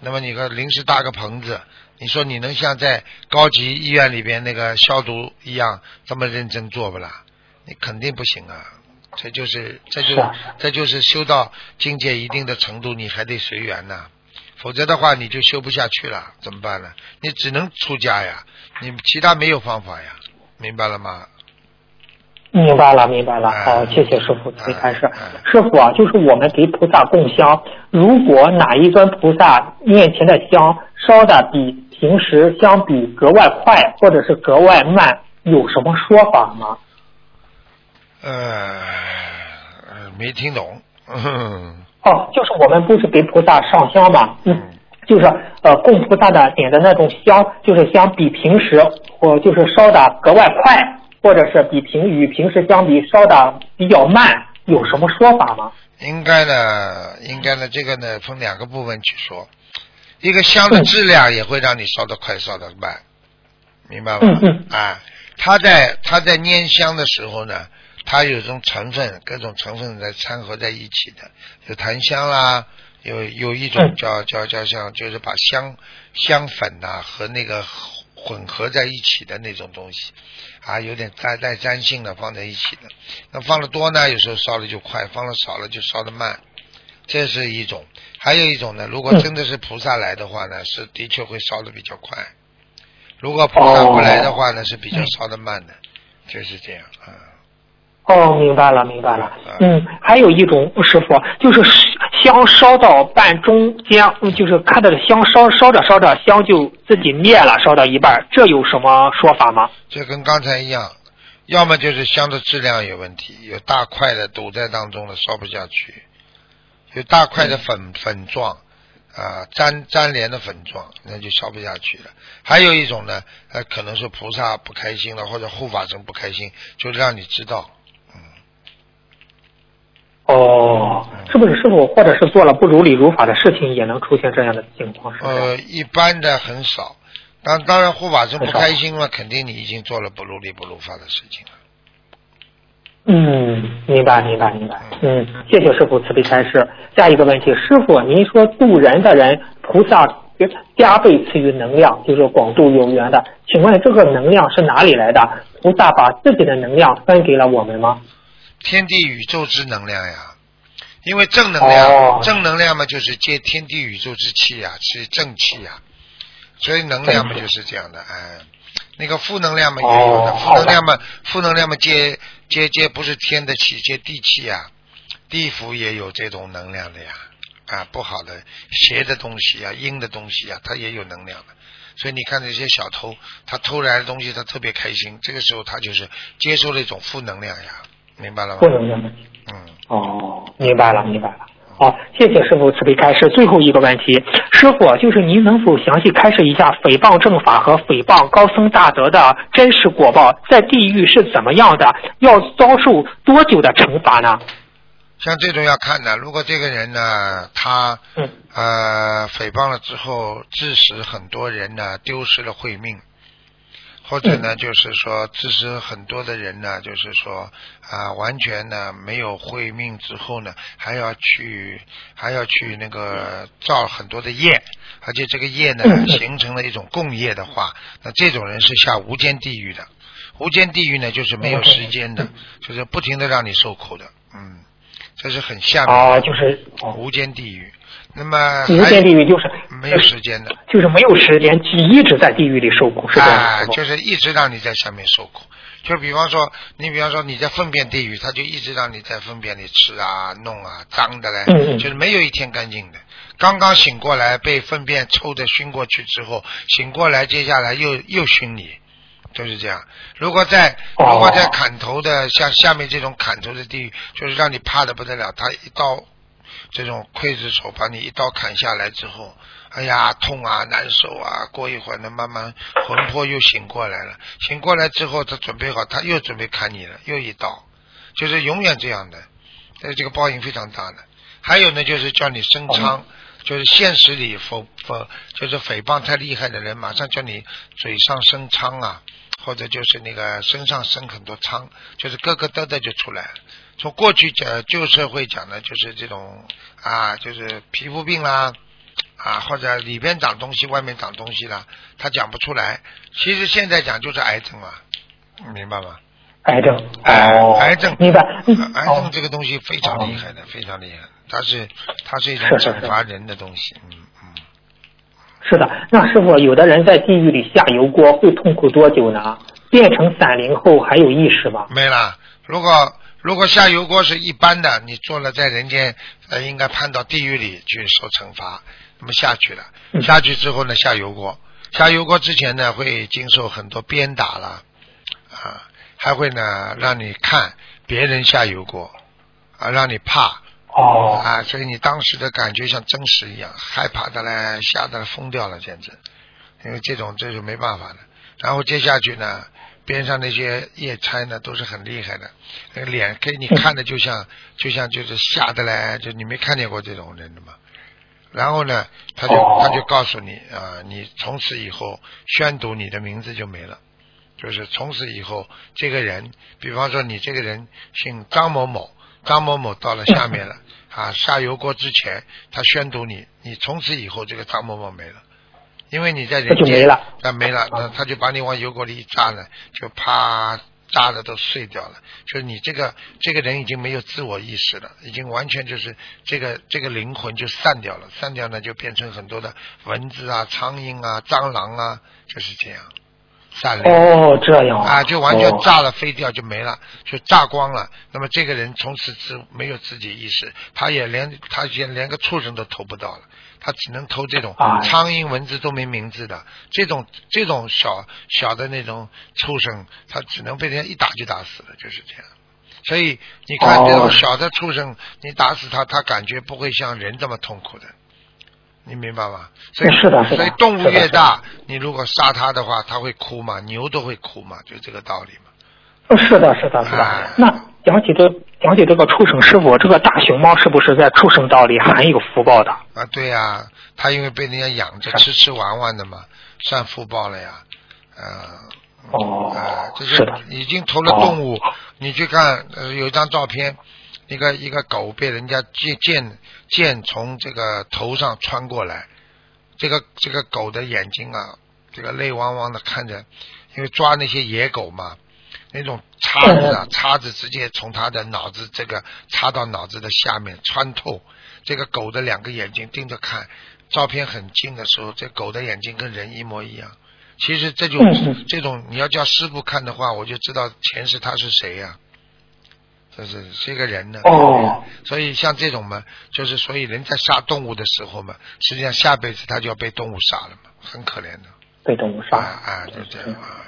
那么你个临时搭个棚子，你说你能像在高级医院里边那个消毒一样这么认真做不啦？你肯定不行啊！这就是这就这就是修到境界一定的程度，你还得随缘呐、否则的话你就修不下去了，怎么办呢？你只能出家呀，你其他没有方法呀，明白了吗？明白了，明白了。哎好，谢谢师傅慈悲开示哎哎。师傅啊，就是我们给菩萨供香，如果哪一尊菩萨面前的香烧的比平时相比格外快，或者是格外慢，有什么说法吗？呃，呃没听懂。嗯哦，就是我们不是给菩萨上香嘛，嗯，就是呃供菩萨的点的那种香，就是相比平时或就是烧的格外快，或者是比平与平时相比烧的比较慢，有什么说法吗？应该呢，应该呢，这个呢分两个部分去说。一个香的质量也会让你烧得快，烧得慢，明白吗？嗯嗯啊，它在它在拈香的时候呢，它有一种成分，各种成分在掺合在一起的，有檀香啦，有有一种嗯叫叫叫像，就是把香香粉呐、和那个混合在一起的那种东西，啊，有点带带粘性的放在一起的。那放的多呢，有时候烧的就快；放的少了就烧的慢。这是一种，还有一种呢，如果嗯真的是菩萨来的话呢，是的确会烧的比较快。如果菩萨不来的话呢，是比较烧的慢的，就是这样啊。哦，明白了，明白了啊。嗯，还有一种师傅，就是香烧到半中间，嗯就是看到香烧烧着烧着香就自己灭了，烧到一半，这有什么说法吗？这跟刚才一样，要么就是香的质量有问题，有大块的堵在当中了，烧不下去；有大块的粉粉状啊，粘粘连的粉状，那就烧不下去了。还有一种呢，呃，可能是菩萨不开心了，或者护法神不开心，就让你知道。哦，是不是师傅，或者是做了不如理如法的事情，也能出现这样的情况？是呃，一般的很少。当当然，护法神不开心了，肯定你已经做了不如理不如法的事情了。嗯，明白，明白，明白。嗯，谢谢师傅慈悲开示。下一个问题，师傅，您说渡人的人，菩萨加倍赐予能量，就是广度有缘的。请问这个能量是哪里来的？菩萨把自己的能量分给了我们吗？天地宇宙之能量呀，因为正能量，哦正能量嘛就是接天地宇宙之气呀，是正气呀，所以能量嘛就是这样的，哎，那个负能量嘛也有的，哦负能量嘛，负能量嘛接接接不是天的气，接地气呀，地府也有这种能量的呀，啊，不好的邪的东西啊，阴的东西啊，它也有能量的。所以你看那些小偷，他偷来的东西，他特别开心，这个时候他就是接收了一种负能量呀，明白了吗？负能量的。嗯。哦，明白了，明白了。好，谢谢师傅慈悲开示。最后一个问题，师傅就是您能否详细开示一下诽谤正法和诽谤高僧大德的真实果报，在地狱是怎么样的？要遭受多久的惩罚呢？像这种要看的，如果这个人呢，他嗯呃诽谤了之后，致使很多人呢丢失了慧命，或者呢，就是说致使很多的人呢，就是说啊、完全呢没有慧命之后呢，还要去还要去那个造很多的业，而且这个业呢嗯形成了一种共业的话，那这种人是下无间地狱的。无间地狱呢，就是没有时间的，就是不停的让你受苦的，嗯，这是很下面啊，就是哦，无间地狱。那么时间地狱就是没有时间的，就是没有时间，一直在地狱里受苦，是这样啊，就是一直让你在下面受苦。就比方说，你比方说你在粪便地狱，他就一直让你在粪便里吃啊、弄啊、脏的嘞，嗯嗯就是没有一天干净的。刚刚醒过来，被粪便抽的熏过去之后，醒过来，接下来又又熏你，就是这样。如果在哦如果在砍头的，像下面这种砍头的地狱，就是让你怕的不得了，他一刀这种刽子手把你一刀砍下来之后，哎呀，痛啊，难受啊，过一会儿呢，慢慢魂魄又醒过来了。醒过来之后，他准备好，他又准备砍你了，又一刀，就是永远这样的。呃，这个报应非常大的。还有呢，就是叫你升仓，就是现实里否否就是诽谤太厉害的人，马上叫你嘴上生疮啊，或者就是那个身上生很多疮，就是疙疙瘩瘩就出来了。从过去讲旧社会讲的，就是这种啊，就是皮肤病啦，啊，或者里边长东西，外面长东西啦，他讲不出来。其实现在讲就是癌症啊，明白吗？癌症，哎哦，癌症，明白，嗯癌症哦这个东西非常厉害的，非常厉害，它是它是一种惩罚人的东西，嗯嗯。是的，那师傅，有的人在地狱里下油锅会痛苦多久呢？变成散灵后还有意识吗？没了。如果如果下油锅是一般的，你做了在人间，呃，应该判到地狱里去受惩罚。那么下去了，嗯下去之后呢，下油锅，下油锅之前呢，会经受很多鞭打了，啊，还会呢让你看别人下油锅，啊，让你怕，哦，啊，所以你当时的感觉像真实一样，害怕的嘞，吓得疯掉了，简直。因为这种这是没办法的。然后接下去呢，边上那些夜差呢都是很厉害的，那个脸给你看的就像就像就是吓得来，就你没看见过这种人的嘛？然后呢，他就哦他就告诉你啊，你从此以后宣读你的名字就没了。就是从此以后，这个人，比方说你这个人姓张某某，张某某到了下面了 啊，下油锅之前，他宣读你，你从此以后这个张某某没了，因为你在人间那就没了，那没了，那他就把你往油锅里一炸呢，就啪炸的都碎掉了，就是你这个这个人已经没有自我意识了，已经完全就是这个这个灵魂就散掉了，散掉呢就变成很多的蚊子啊、苍蝇啊、蟑螂啊，就是这样。散了。哦，这样啊，就完全哦炸了，飞掉就没了，就炸光了。那么这个人从此之没有自己意识，他也连他也连个畜生都投不到了，他只能偷这种哎苍蝇、蚊子都没名字的这种这种小小的那种畜生，他只能被人家一打就打死了，就是这样。所以你看哦这种小的畜生，你打死它，它感觉不会像人这么痛苦的，你明白吗？所以是的所以动物越大，你如果杀它的话，它会哭嘛，牛都会哭嘛，就这个道理嘛。呃是的，是的，是的。哎那讲起这讲起这个畜生师傅，这个大熊猫是不是在畜生道里含有福报的？啊，对呀、它因为被人家养着，吃吃玩玩的嘛，算福报了呀。呃，哦啊，这是已经投了动物。你去看，呃，有一张照片，一个一个狗被人家剑剑剑从这个头上穿过来，这个这个狗的眼睛啊，这个泪汪汪的看着，因为抓那些野狗嘛，那种叉子啊，叉子直接从他的脑子这个插到脑子的下面穿透，这个狗的两个眼睛盯着看，照片很近的时候，这狗的眼睛跟人一模一样。其实这种、嗯嗯这种，你要叫师傅看的话，我就知道前世他是谁呀、这是是一个人呢。哦所以像这种嘛，就是所以人在杀动物的时候嘛，实际上下辈子他就要被动物杀了嘛，很可怜的。被动物啊杀。啊，就这样啊。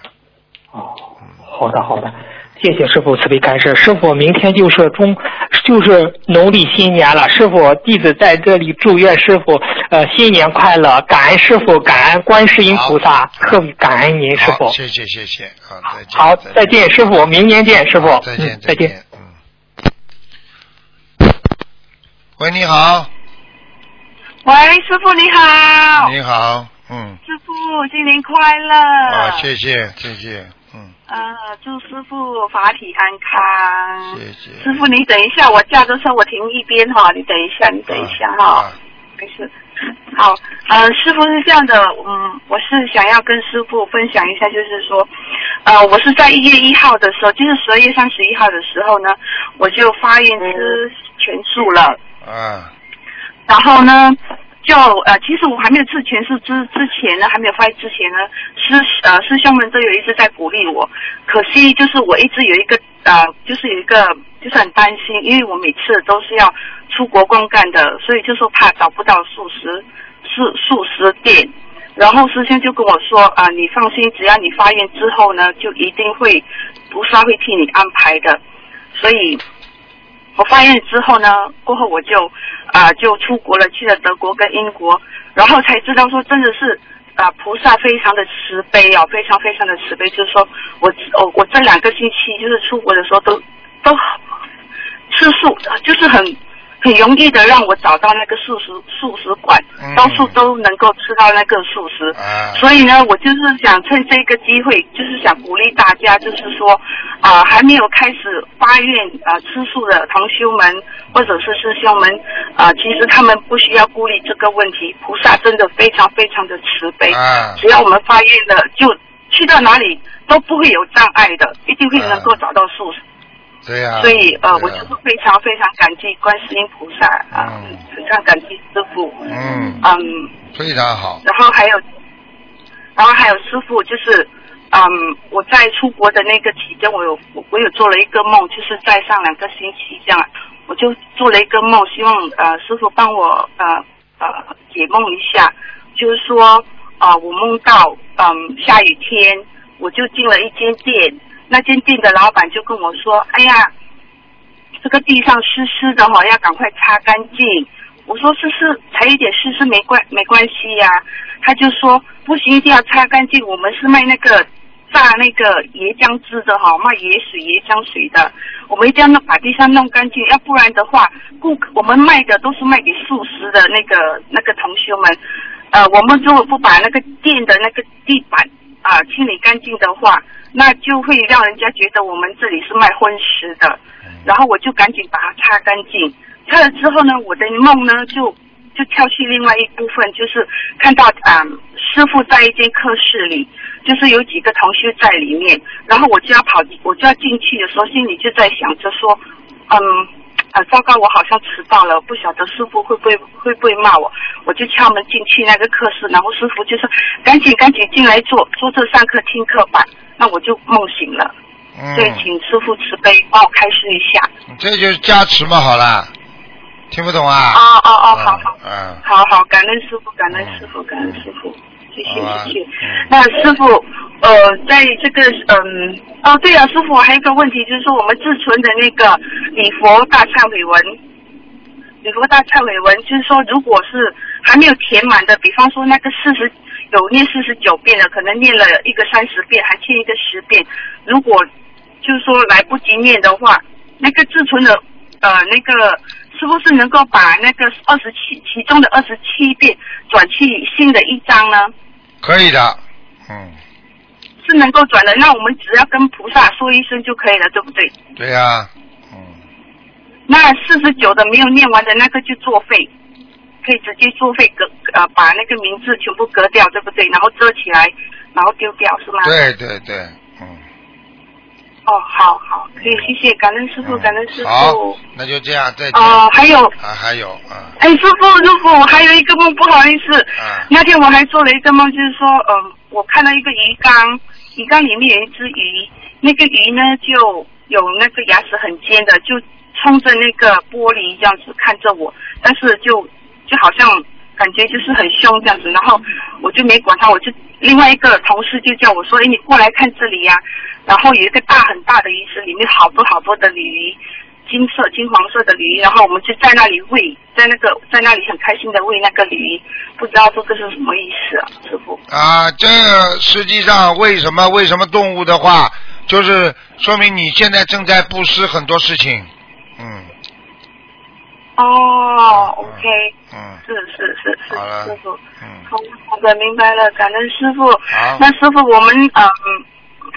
哦，好的好的，谢谢师傅慈悲开示。师傅，明天就是中，就是农历新年了。师傅，弟子在这里祝愿师傅呃新年快乐，感恩师傅，感恩观世音菩萨，特别感恩您师傅，。谢谢谢谢，好，再见。好，再见，师傅，明年见，师傅。再见嗯，再见。嗯。喂，你好，喂，师傅你好，你好，嗯，师傅新年快乐。啊，谢谢谢谢，嗯，呃，祝师傅法体安康。谢谢。师傅，你等一下，我驾着车我停一边哈，你等一下，你等一下哈。啊没事。好，呃，师傅是这样的，嗯，我是想要跟师傅分享一下，就是说，呃，我是在一月一号的时候，就是十二月三十一号的时候呢，我就发愿吃全素了。啊然后呢，就呃，其实我还没有吃全素之之前呢，还没有发之前呢，师呃师兄们都有一直在鼓励我，可惜就是我一直有一个呃，就是有一个就是很担心，因为我每次都是要出国公干的，所以就说怕找不到素食素素食店。然后师兄就跟我说啊、你放心，只要你发愿之后呢，就一定会菩萨会替你安排的。所以我发愿之后呢，过后我就啊、就出国了，去了德国跟英国，然后才知道说真的是啊、菩萨非常的慈悲哦，非常非常的慈悲，就是说我我我这两个星期就是出国的时候都都吃素，就是很很容易的让我找到那个素食素食馆嗯，到处都能够吃到那个素食。啊，所以呢，我就是想趁这个机会，就是想鼓励大家，就是说，啊、还没有开始发愿啊、吃素的同修们或者是师兄们，啊、其实他们不需要顾虑这个问题，菩萨真的非常非常的慈悲，啊只要我们发愿了，就去到哪里都不会有障碍的，一定会能够找到素食。对呀。所以呃，啊我就是非常非常感激观世音菩萨啊，嗯。非常感激师傅，嗯，嗯。非常好，然后还有，然后还有师傅，就是，嗯，我在出国的那个期间，我有我我有做了一个梦，就是在上两个星期这样，我就做了一个梦，希望呃师傅帮我呃呃解梦一下，就是说啊、呃我梦到嗯下雨天，我就进了一间店，那间店的老板就跟我说，哎呀，这个地上湿湿的哈、要赶快擦干净。我说湿湿才一点湿湿没关没关系呀、他就说不行，一定要擦干净。我们是卖那个榨那个椰浆汁的哈，卖椰水、椰浆水的，我们一定要弄把地上弄干净，要不然的话，顾客我们卖的都是卖给素食的那个那个同学们，呃，我们如果不把那个店的那个地板啊、清理干净的话，那就会让人家觉得我们这里是卖荤食的。然后我就赶紧把它擦干净。擦了之后呢，我的梦呢就就跳去另外一部分，就是看到啊、师傅在一间课室里，就是有几个同学在里面，然后我就要跑，我就要进去的时候，心里就在想着说，嗯，呃，糟糕，我好像迟到了，不晓得师傅会不会会不会骂我，我就敲门进去那个课室，然后师傅就说赶紧赶紧进来坐坐这上课听课吧，那我就梦醒了。嗯，对，请师傅慈悲帮我开示一下。这就是加持嘛，好啦，听不懂啊？哦哦哦，嗯好好。嗯，好好，感恩师傅，感恩师傅，感恩师傅，谢谢谢谢。嗯那师傅，呃，在这个嗯，哦对了，师傅，还有一个问题，就是说我们自存的那个礼佛大忏悔文，礼佛大忏悔文，就是说如果是还没有填满的，比方说那个四十有念四十九遍的，可能念了一个三十遍，还欠一个十遍，如果就是说来不及念的话，那个自存的呃那个是不是能够把那个二十七其中的二十七遍转去新的一章呢？可以的，嗯，是能够转的，那我们只要跟菩萨说一声就可以了，对不对？对呀、嗯，那四十九的没有念完的那个就作废，可以直接作废隔呃把那个名字全部隔掉，对不对？然后遮起来，然后丢掉是吗？。对对对，嗯，哦，好好，可以，谢谢，感恩师傅，嗯感恩师傅。好，那就这样，再见。哦，还有，啊，还有啊，哎，师傅，师傅，我还有一个梦，不好意思，啊那天我还做了一个梦，就是说，嗯、我看到一个鱼缸，鱼缸里面有一只鱼，那个鱼呢就有那个牙齿很尖的，就冲着那个玻璃这样子看着我，但是就就好像感觉就是很凶这样子，然后我就没管它，我就另外一个同事就叫我说，哎，你过来看这里呀、然后有一个大很大的鱼池，里面好多好多的鲤鱼。金色、金黄色的鲤鱼，然后我们就在那里喂，在那个在那里很开心的喂那个鲤鱼，不知道这是什么意思啊，师傅？啊，这实际上为什么为什么动物的话，就是说明你现在正在布施很多事情，嗯哦，OK，嗯，是是是是好了，师傅，嗯，好好的，明白了，感恩师傅。好。那师傅，我们嗯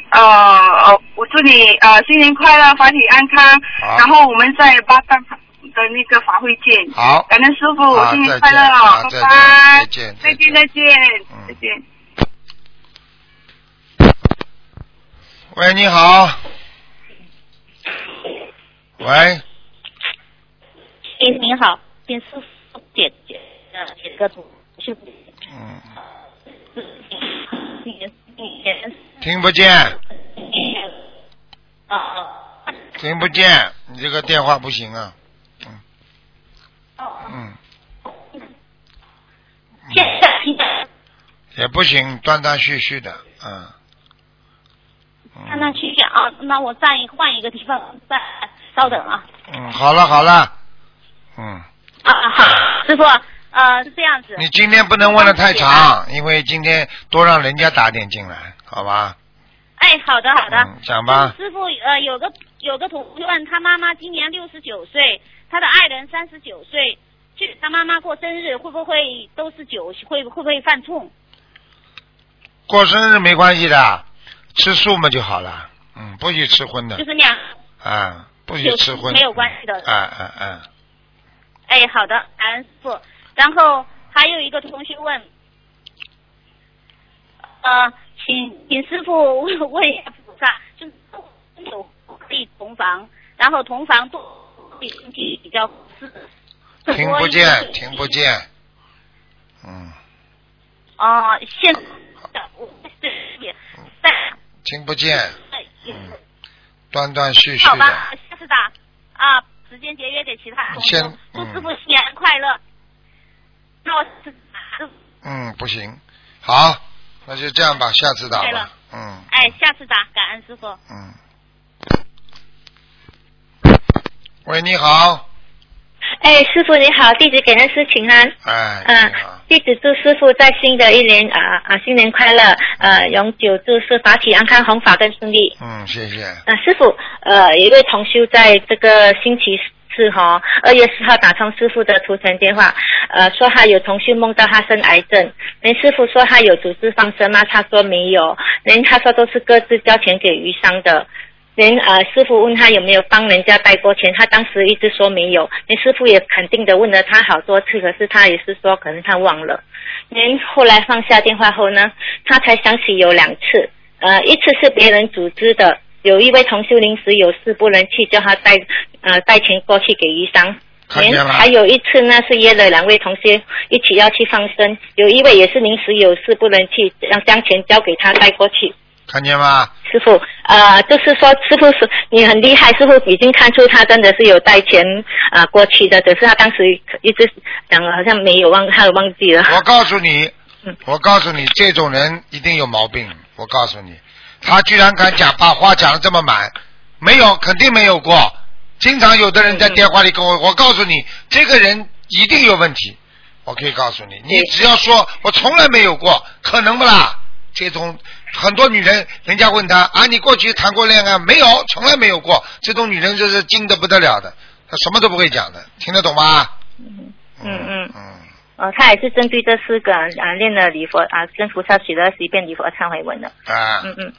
呃呃，我祝你呃新年快乐，法体安康。好。然后我们在八三的那个法会见。好，感恩师傅，新年快乐拜拜。再见再再见。见再见嗯。再见。喂，你好，喂，哎，您好，请师傅解解呃解个图，是不？嗯，听不见，啊啊听不见，你这个电话不行啊，嗯。嗯，现在听也不行，断断续续的，嗯，断断续续啊，那我再换一个地方，再稍等啊。嗯，好了好了，嗯，啊啊好，师傅呃是这样子，你今天不能问的太长，因为今天多让人家打点进来，好吧？哎好的好的，嗯，讲吧，师傅呃有个有个同学问他妈妈今年六十九岁，他的爱人三十九岁，去他妈妈过生日会不会都是酒会会不会犯冲？过生日没关系的，吃素嘛就好了，嗯，不许吃荤的就，是两啊，不许吃荤，没有关系的。啊啊啊，哎，好的，感恩师傅。然后还有一个同学问，呃，请请师傅问问一下菩萨，就是有可以同房，然后同房对身体比较合适。听不见，听不见，嗯，哦、现在我听不见，嗯，断断续续的，好吧，下次打。啊，时间节约给其他同学先。祝嗯师傅新年快乐。那我是嗯，不行，好，那就这样吧，下次打吧对了，嗯哎，下次打，感恩师傅。嗯。喂，你好，哎，师傅你好，弟子给恩师请安。哎，嗯弟子祝师傅在新的一年啊啊新年快乐，呃，永久祝师法体安康，弘法更顺利。嗯，谢谢，啊，师傅，呃，有一位同修在这个星期四哈，二月四号打通师傅的图腾电话，呃，说他有同修梦到他生癌症，连师傅说他有组织放生吗？他说没有，连他说都是各自交钱给鱼商的。连呃师傅问他有没有帮人家带过钱，他当时一直说没有。连师傅也肯定的问了他好多次，可是他也是说可能他忘了。连后来放下电话后呢，他才想起有两次，呃，一次是别人组织的，有一位同修临时有事不能去，叫他带呃带钱过去给医生。看见了还有一次呢，是约了两位同学一起要去放生，有一位也是临时有事不能去，让将钱交给他带过去。看见吗？师傅，呃，就是说，师傅是你很厉害，师傅已经看出他真的是有带钱啊、过去的，只是他当时一直讲好像没有忘，他有忘记了。我告诉你嗯，我告诉你，这种人一定有毛病。我告诉你，他居然敢讲，把话讲的这么满，没有，肯定没有过。经常有的人在电话里跟我，我告诉你，这个人一定有问题。我可以告诉你，你只要说我从来没有过，可能不啦？这种很多女人，人家问他啊，你过去谈过恋爱没有？从来没有过。这种女人就是精的不得了的，她什么都不会讲的，听得懂吗？嗯嗯嗯。呃，他也是针对这四个啊练了礼佛啊，跟菩萨许了十一遍礼佛忏悔文的。啊，嗯嗯，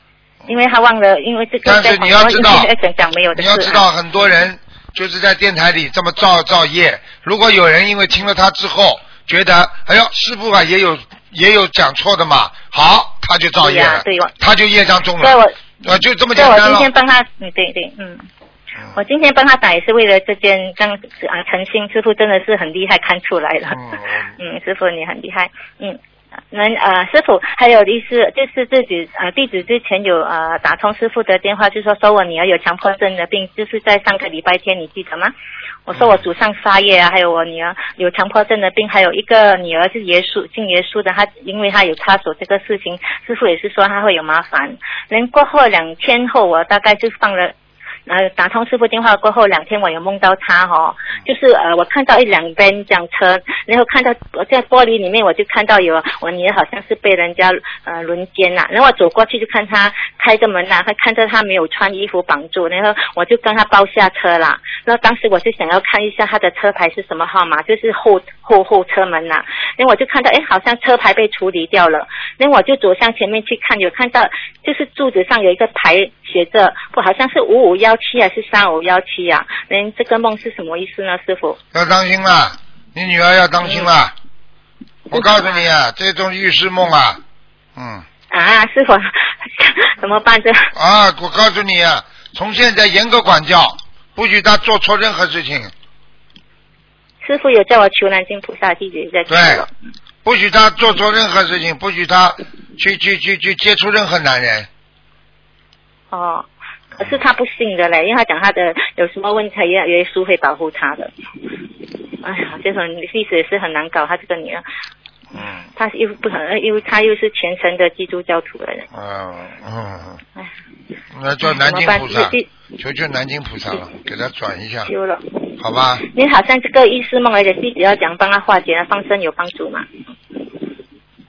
因为他忘了，因为这个但是在你要知道讲讲没有的你。要知道，很多人就是在电台里这么造造业。如果有人因为听了他之后，觉得哎呦师傅啊也有也有讲错的嘛，好他就造业了，对呀对他就业障重了。对我了，啊就这么所以我今。天帮他，嗯，对对，嗯。嗯我今天帮他打也是为了这件，刚啊，诚心师傅真的是很厉害，看出来了。嗯 嗯，师傅你很厉害，嗯。那呃，师傅还有意思，就是自己呃弟子之前有呃打通师傅的电话，就说说我女儿有强迫症的病，就是在上个礼拜天，你记得吗？我说我祖上杀业啊，还有我女儿有强迫症的病，还有一个女儿是耶稣信耶稣的，她因为她有插手这个事情，师傅也是说她会有麻烦。连过后两天后，我大概就放了。呃，打通师傅电话过后两天，我有梦到他哦，就是呃，我看到一辆奔这样车，然后看到我在玻璃里面，我就看到有我女儿好像是被人家呃轮奸啦，然后我走过去就看他开着门啦，还看到他没有穿衣服绑住，然后我就跟他包下车啦，然后当时我就想要看一下他的车牌是什么号码，就是后后后车门啦，然后我就看到哎，好像车牌被处理掉了，然后我就走向前面去看，有看到就是柱子上有一个牌写着，不好像是五五幺七还是三五幺七啊？您这个梦是什么意思呢，师傅？要当心啦，你女儿要当心啦。我告诉你啊，这种预示梦啊，嗯啊，师傅 怎么办这？啊，我告诉你啊，从现在严格管教，不许她做错任何事情，师傅有叫我求南京菩萨，弟子在对。不许他做错任何事情，不许他去去去去接触任何男人。哦，可是他不信的嘞，因为他讲他的有什么问题，耶耶稣会保护他的。哎呀，这种历史也是很难搞，他这个女儿，嗯他又不可能，因为他又是虔诚的基督教徒的人。嗯嗯，哎，那叫南京菩萨求求南京菩萨了，给他转一下，修了。好吧？你好像这个意识梦，而且弟子要讲帮他化解，放生有帮助吗？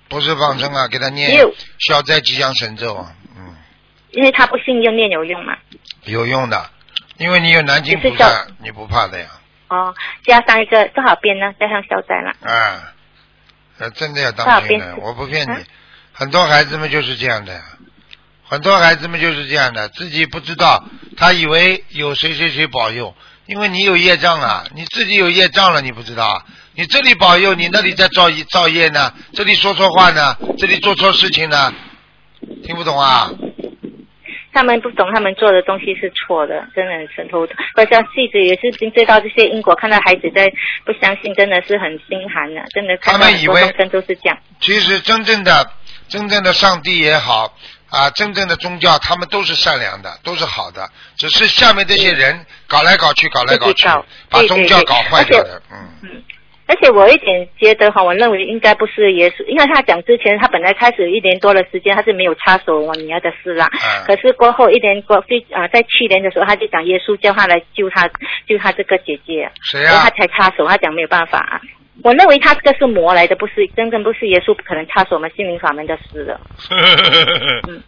不是放生啊，给他念有消灾吉祥神咒啊，嗯，因为他不信用念有用嘛。有用的，因为你有南京菩萨，你不怕的呀，哦，加上一个多少遍呢？加上消灾了。啊，呃真的要当心的，我不骗你。啊，很多孩子们就是这样的呀，很多孩子们就是这样的，自己不知道，他以为有谁谁谁保佑，因为你有业障啊，你自己有业障了，你不知道啊，你这里保佑，你那里在造业造业呢，这里说错话呢，这里做错事情呢，听不懂啊？他们不懂，他们做的东西是错的，真的很神头痛。而且妻子也是已经知道这些因果，看到孩子在不相信，真的是很心寒的，真的他们以为都是这样。其实真正的真正的上帝也好啊，真正的宗教，他们都是善良的，都是好的，只是下面这些人搞来搞去，搞来搞去把宗教搞坏掉了，嗯。嗯，而且我一点觉得哈，我认为应该不是耶稣，因为他讲之前，他本来开始一年多的时间，他是没有插手我女儿的事啦。嗯可是过后一年过，最啊、在去年的时候，他就讲耶稣叫他来救他，救他这个姐姐，谁啊他？才插手，他讲没有办法、啊。我认为他这个是魔来的，不是真正不是耶稣不可能插手我们心灵法门的事的。嗯。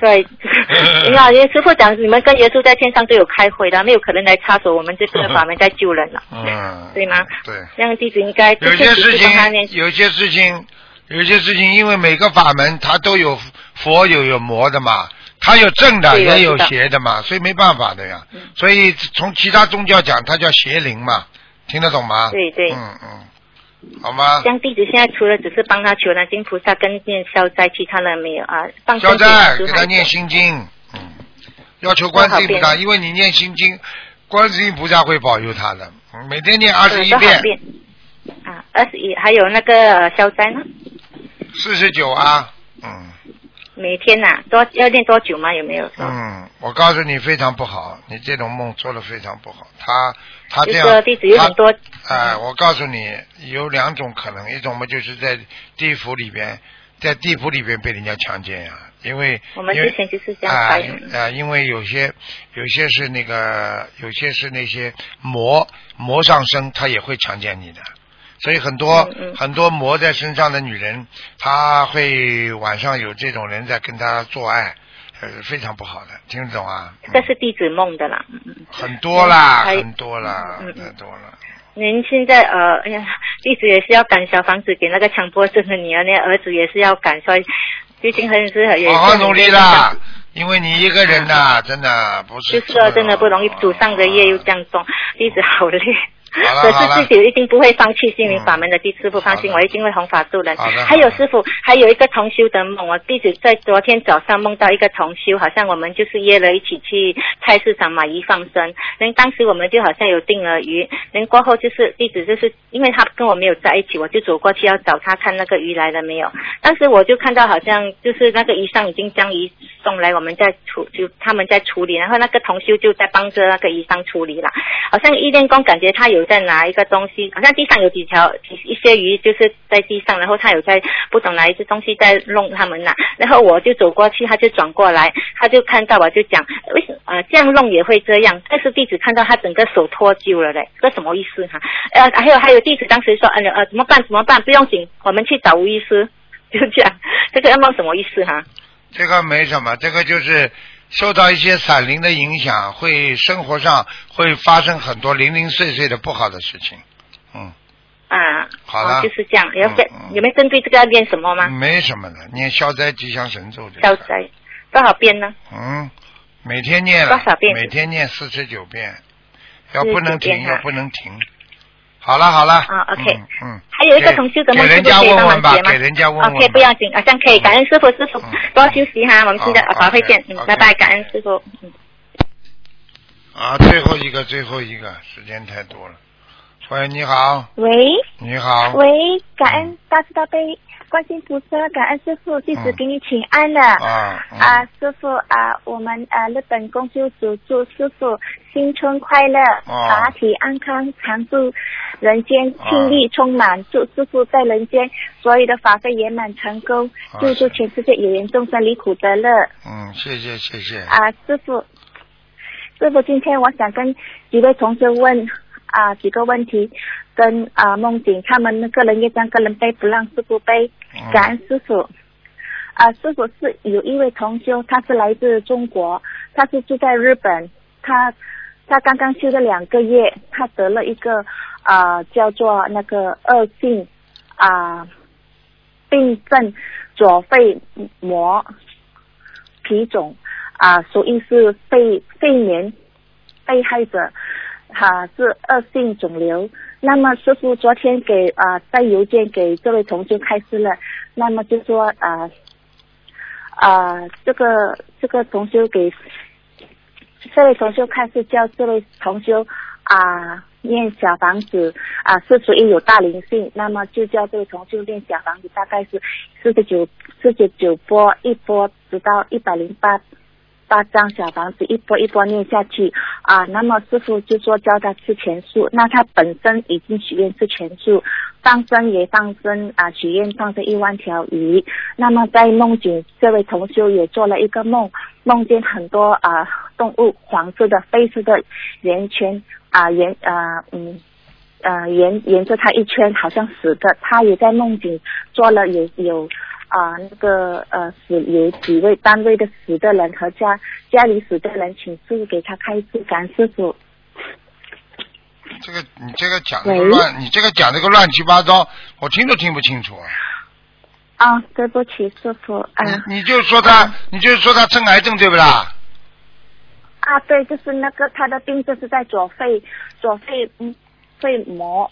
对，因为耶师傅讲，你们跟耶稣在天上都有开会的，没有可能来插手我们这个法门在救人了，嗯，对吗？对，这样弟子应该有些事情，有些事情，有些事情，因为每个法门它都有佛有有魔的嘛，它有正的也有邪的嘛，所以没办法的呀。嗯。所以从其他宗教讲，它叫邪灵嘛，听得懂吗？对对嗯嗯，好吗像？弟子现在除了只是帮他求南京菩萨跟念消灾，其他的没有啊。放生消灾，给给他念心经，嗯，要求观世音菩萨，因为你念心经，观世音菩萨会保佑他的。嗯每天念二十一遍，遍？啊，二十一，还有那个呃消灾呢？四十九啊，嗯每天呐、多要练多久吗？有没有？嗯，我告诉你非常不好，你这种梦做的非常不好。他他这样，就说弟子有很多，哎、我告诉你，有两种可能，一种嘛就是在地府里边，在地府里边被人家强奸呀、因为我们之前就是这样啊发言。啊，因为有些有些是那个，有些是那些魔魔上身，他也会强奸你的。所以很多、嗯嗯很多魔在身上的女人，她会晚上有这种人在跟她做爱，呃，非常不好的，听得懂啊？这是弟子梦的啦。很多啦，很多啦，太多了。您现在呃，哎呀，弟子也是要赶小房子给那个强迫症的女儿，那儿子也是要赶，所以最近很是也是好好努力啦，因为你一个人呐、真的不是。就是说真的不容易，祖上的业又这样重，弟子好累。可是自己一定不会放弃心灵法门的，弟师傅放心，我一定会弘法度人。还有师傅，还有一个同修的梦，我弟子在昨天早上梦到一个同修，好像我们就是约了一起去菜市场买鱼放生，人当时我们就好像有定了鱼，人过后就是弟子就是因为他跟我没有在一起，我就走过去要找他看那个鱼来了没有，当时我就看到好像就是那个鱼商已经将鱼送来，我们在处就他们在处理，然后那个同修就在帮着那个鱼商处理了。好像一练功感觉他有有在拿一个东西，好像地上有几条一些鱼就是在地上，然后他有在不懂哪一只东西在弄他们呐、然后我就走过去，他就转过来，他就看到我就讲为什么呃这样弄也会这样？但是弟子看到他整个手脱臼了嘞，这什么意思哈、呃还有还有弟子当时说呃呃怎么办怎么办？不用紧，我们去找吴医师，就这样，这个要梦什么意思哈、这个没什么，这个就是受到一些散灵的影响，会生活上会发生很多零零碎碎的不好的事情。嗯，啊，好了哦就是这样，有嗯嗯有没有针对这个要练什么吗？没什么的，念消灾吉祥神咒就消灾多少遍呢？嗯，每天念了多少遍每天念四十九遍，要不能停，要不能停。好了好了。啊，OK 嗯嗯。还有一个同修的梦，给人家问问吧给人家问问吧。？OK，不要紧，啊，这样可以。感恩师傅，师傅嗯多休息哈，我们现在好法会见，嗯拜拜，感恩师傅。嗯啊，最后一个，最后一个，时间太多了。喂，你好，喂你好。喂，感恩大慈大悲观世音菩萨，感恩师傅，弟子嗯给你请安了。啊嗯啊，师傅啊，我们啊日本公修组祝师傅新春快乐，哦法体安康，常驻人间，清力充满，祝师傅在人间所有的法会圆满成功，好祝祝全世界有缘众生离苦得乐。嗯，谢谢谢谢。啊，师傅，师傅，今天我想跟几位同学问啊几个问题，跟啊梦境他们个人业障个人背，不让师傅背。感恩师傅。啊，师傅是有一位同修，他是来自中国，他是住在日本，他他刚刚修了两个月，他得了一个啊叫做那个恶性啊病症左肺膜皮肿啊，属于是肺肺炎被害者，哈、是恶性肿瘤。那么师傅昨天给啊、在邮件给这位同学开示了，那么就说啊啊、这个这个同修给这位同修开示叫这位同修啊。念小房子啊，是属于有大灵性，那么就叫这位同修念小房子，大概是四十九四十九波一波，直到一百零八八张小房子一波一波念下去啊。那么师傅就说教他吃全素，那他本身已经许愿吃全素，放生也放生啊，许愿放生一万条鱼。那么在梦境，这位同修也做了一个梦，梦见很多啊动物，黄色的、黑色的圆圈啊圆啊嗯。呃，沿沿着他一圈，好像死的。他也在梦境做了有有啊、那个呃死有几位单位的死的人和家家里死的人，请师傅给他开示，感恩师傅。这个你这个讲这个乱，你这个讲的个乱七八糟，我听都听不清楚啊。啊，对不起，师傅啊你你就说他，你就说他生癌症对不啦？啊，对，就是那个他的病就是在左肺左肺嗯肺膜，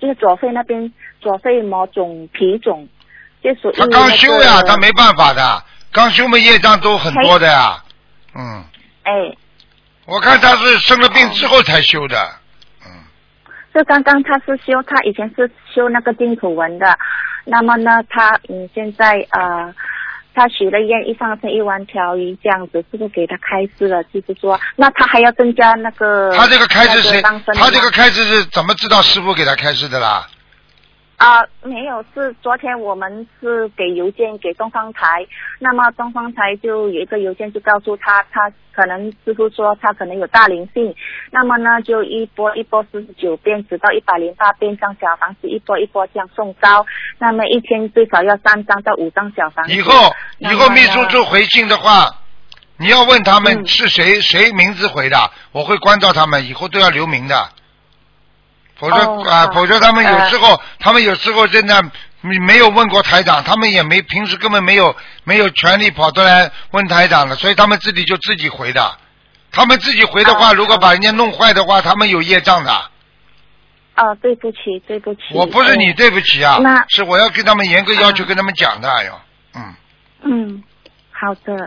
就是左肺那边左肺膜肿皮肿，他刚修呀，他没办法的，刚修嘛业障都很多的呀。嗯，哎，我看他是生了病之后才修的，嗯，就刚刚他是修，他以前是修那个净土文的，那么呢，他嗯现在呃，他许了愿一放生一万条鱼这样子，是不是给他开示了？就是说，那他还要增加那个他这个开示谁？他这个开示是怎么知道师傅给他开示的啦？啊、没有，是昨天我们是给邮件给东方台，那么东方台就有一个邮件就告诉他，他可能师傅说他可能有大灵性，那么呢就一波一波四十九遍，直到一百零八遍，张小房子一波一波这样送招，那么一天最少要三张到五张小房子。以后以后秘书处回信的话，你要问他们嗯是谁、谁名字回的，我会关照他们，以后都要留名的。否则啊、否则他们有呃时候、他们有时候真的没没有问过台长，他们也没平时根本没有没有权利跑出来问台长的，所以他们自己就自己回的。他们自己回的话，哦如果把人家弄坏的话，他们有业障的。哦，对不起，对不起。我不是你哎对不起啊，那是我要跟他们严格要求，嗯跟他们讲的，哎呦，嗯，嗯，好的。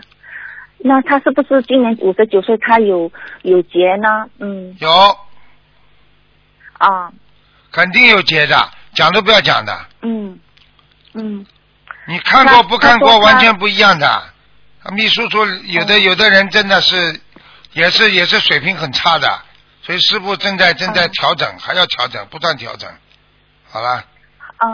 那他是不是今年五十九岁？他有有结呢？嗯有啊肯定有结的，讲都不要讲的。嗯嗯你看过不看过完全不一样的。秘书处有的有的人真的是，也是也是水平很差的，所以师傅正在正在嗯调整，还要调整，不断调整。好了，啊，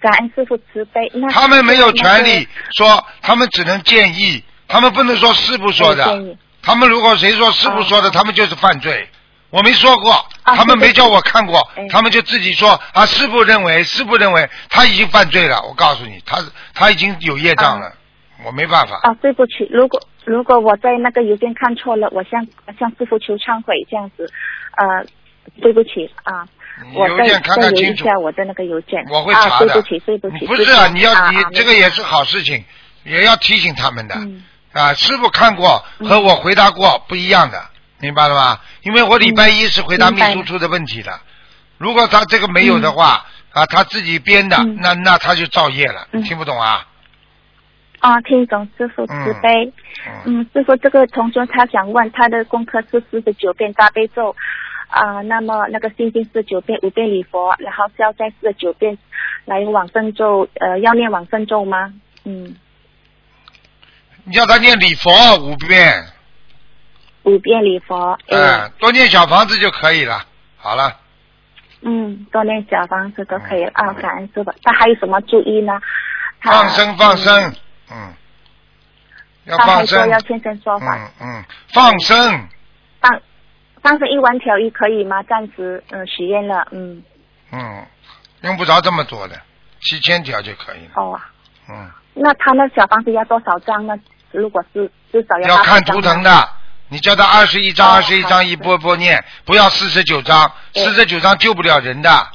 感恩师傅慈悲。那他们没有权利说，他们只能建议，他们不能说师傅说的。他们如果谁说师傅说的，哦他们就是犯罪。我没说过，啊他们没叫我看过哎，他们就自己说啊，师傅认为，师傅认为他已经犯罪了。我告诉你，他他已经有业障了，我没办法。啊，对不起，如果如果我在那个邮件看错了，我向向师傅求忏悔，这样子，呃，对不起啊，我再你邮件看再留看清楚，一下我的那个邮件。我会啊，查的。对不起，对不起。不是啊，你要你啊这个也是好事情，也要提醒他们的嗯啊。师傅看过和我回答过不一样的，明白了吧？因为我礼拜一是回答秘书处的问题的，如果他这个没有的话啊，他自己编的，嗯。那那他就造业了，嗯。听不懂啊？啊，听懂师傅慈悲。嗯，嗯，师傅，这个同学他想问，他的功课是四十九遍大悲咒，啊、那么那个心经四十九遍，五遍礼佛，然后消灾四十九遍，来往生咒，呃，要念往生咒吗？嗯，你叫他念礼佛五遍，五遍礼佛，嗯、哎，多念小房子就可以了。好了，嗯，多念小房子都可以了啊，嗯感恩师傅。他还有什么注意呢？放生放生嗯，嗯，要放生，说要现身说法，嗯嗯，放生，放放生一万条鱼可以吗？暂时嗯许愿了，嗯，嗯，用不着这么多的，七千条就可以了。哦，嗯，那他那小房子要多少张呢？如果是至少要80张看图腾呢。的，你叫他二十一张，哦二十一好张一波波念，不要四十九张，对四十九张救不了人的，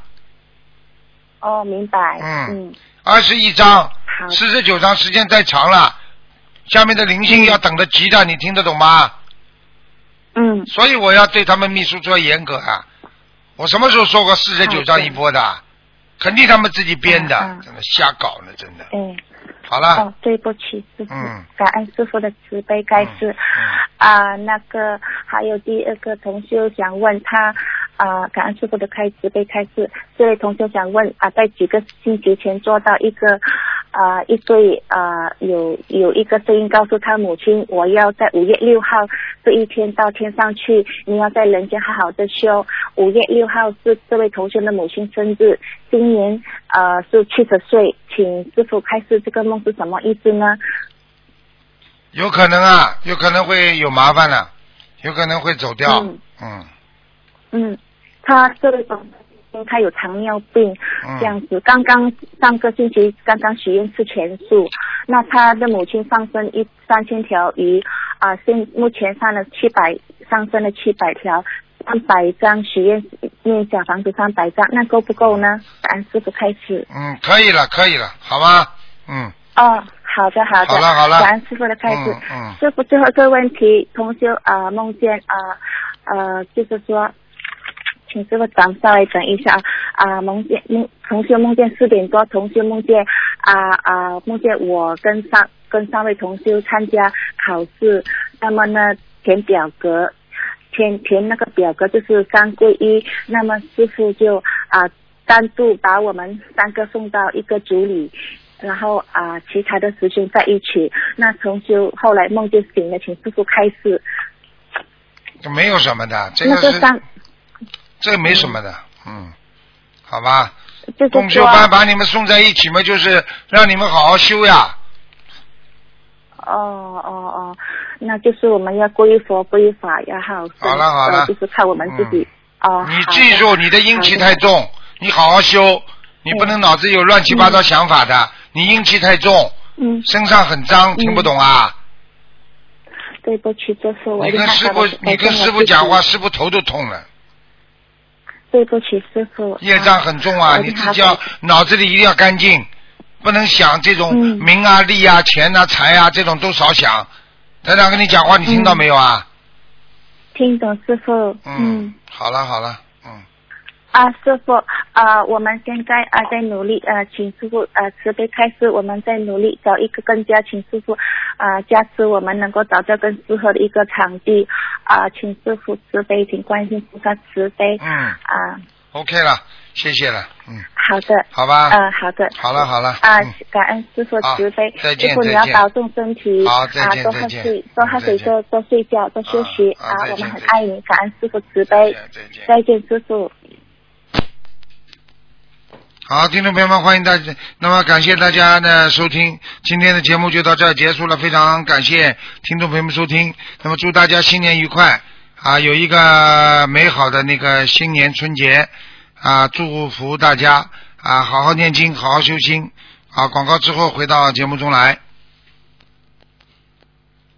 哦，明白。嗯嗯，二十一张，好。四十九张时间太长了，下面的灵性要等得急的，你听得懂吗？嗯，所以我要对他们秘书做严格啊！我什么时候说过四十九张一波的？肯定他们自己编的，嗯嗯真的瞎搞呢，真的。哎，好了，哦，对不起，师傅，嗯感恩师傅的慈悲开示。啊、那个还有第二个同学想问他，啊、感恩师傅的开慈悲开示。这位同学想问啊、在几个星期前做到一个啊、一对啊、有有一个声音告诉他母亲，我要在五月六号这一天到天上去，你要在人间好好的修。五月六号是这位同学的母亲生日，今年呃是七十岁，请师傅开示这个梦是什么意思呢？有可能啊，有可能会有麻烦了，有可能会走掉。嗯嗯嗯，他这位总他有糖尿病，嗯这样子。刚刚上个星期刚刚许愿吃全素，那他的母亲放生一三千条鱼，啊、现目前上了七百，上升了七百条，三百张许愿念小房子三百张，那够不够呢？感恩师傅开始。嗯，可以了，可以了，好吗？嗯，哦，好的好的，好了好了感恩师傅的开始。嗯嗯师傅最后一个问题，同修啊、呃梦见啊呃就是说，请师傅等稍微等一下啊啊、梦见梦同修梦见四点多，同修梦见啊啊、梦见我跟三跟三位同修参加考试，那么呢。填表格，填填那个表格就是三归一，那么师傅就啊、单独把我们三个送到一个组里。然后啊、其他的师兄在一起。那重修后来梦就醒了，请师傅开示。没有什么的，这个是那个三这没什么的，嗯，好吧。就是共修说，班把你们送在一起嘛，就是让你们好好修呀。哦哦哦，那就是我们要皈佛皈法，要好好了好了。呃就是靠我们自己。哦，你记住，你的阴气太重，你好好修，你不能脑子有乱七八糟想法的，你阴气太重，嗯，身上很脏，听不懂啊？对不起，这是我你跟师傅你跟师傅讲话，师傅头都痛了，对不起，师傅。业障很重啊，你自己要脑子里一定要干净，不能想这种嗯名啊、利啊、钱啊、财啊这种都少想。台长跟你讲话，你听到没有啊？听懂师傅。嗯，好了好了，嗯，啊，师傅，啊，我们现在啊在努力，呃，请师傅呃慈悲开示，我们在努力找一个更加，请师傅啊加持我们能够找到更适合的一个场地，啊，请师傅慈悲，请观世音菩萨慈悲，嗯啊，，OK 了，谢谢了，嗯，好的，好吧，呃，好的，好了好了，啊嗯，感恩师傅慈悲，再见师傅你要保重身体，好再啊，多喝水，多喝水，多多睡觉，多休息，啊我们很爱你，感恩师傅慈再悲见，再见。再见，师傅。好，听众朋友们，欢迎大家。那么感谢大家的收听，今天的节目就到这儿结束了。非常感谢听众朋友们收听。那么祝大家新年愉快啊，有一个美好的那个新年春节啊，祝福大家啊，好好念经，好好修心。好，广告之后回到节目中来。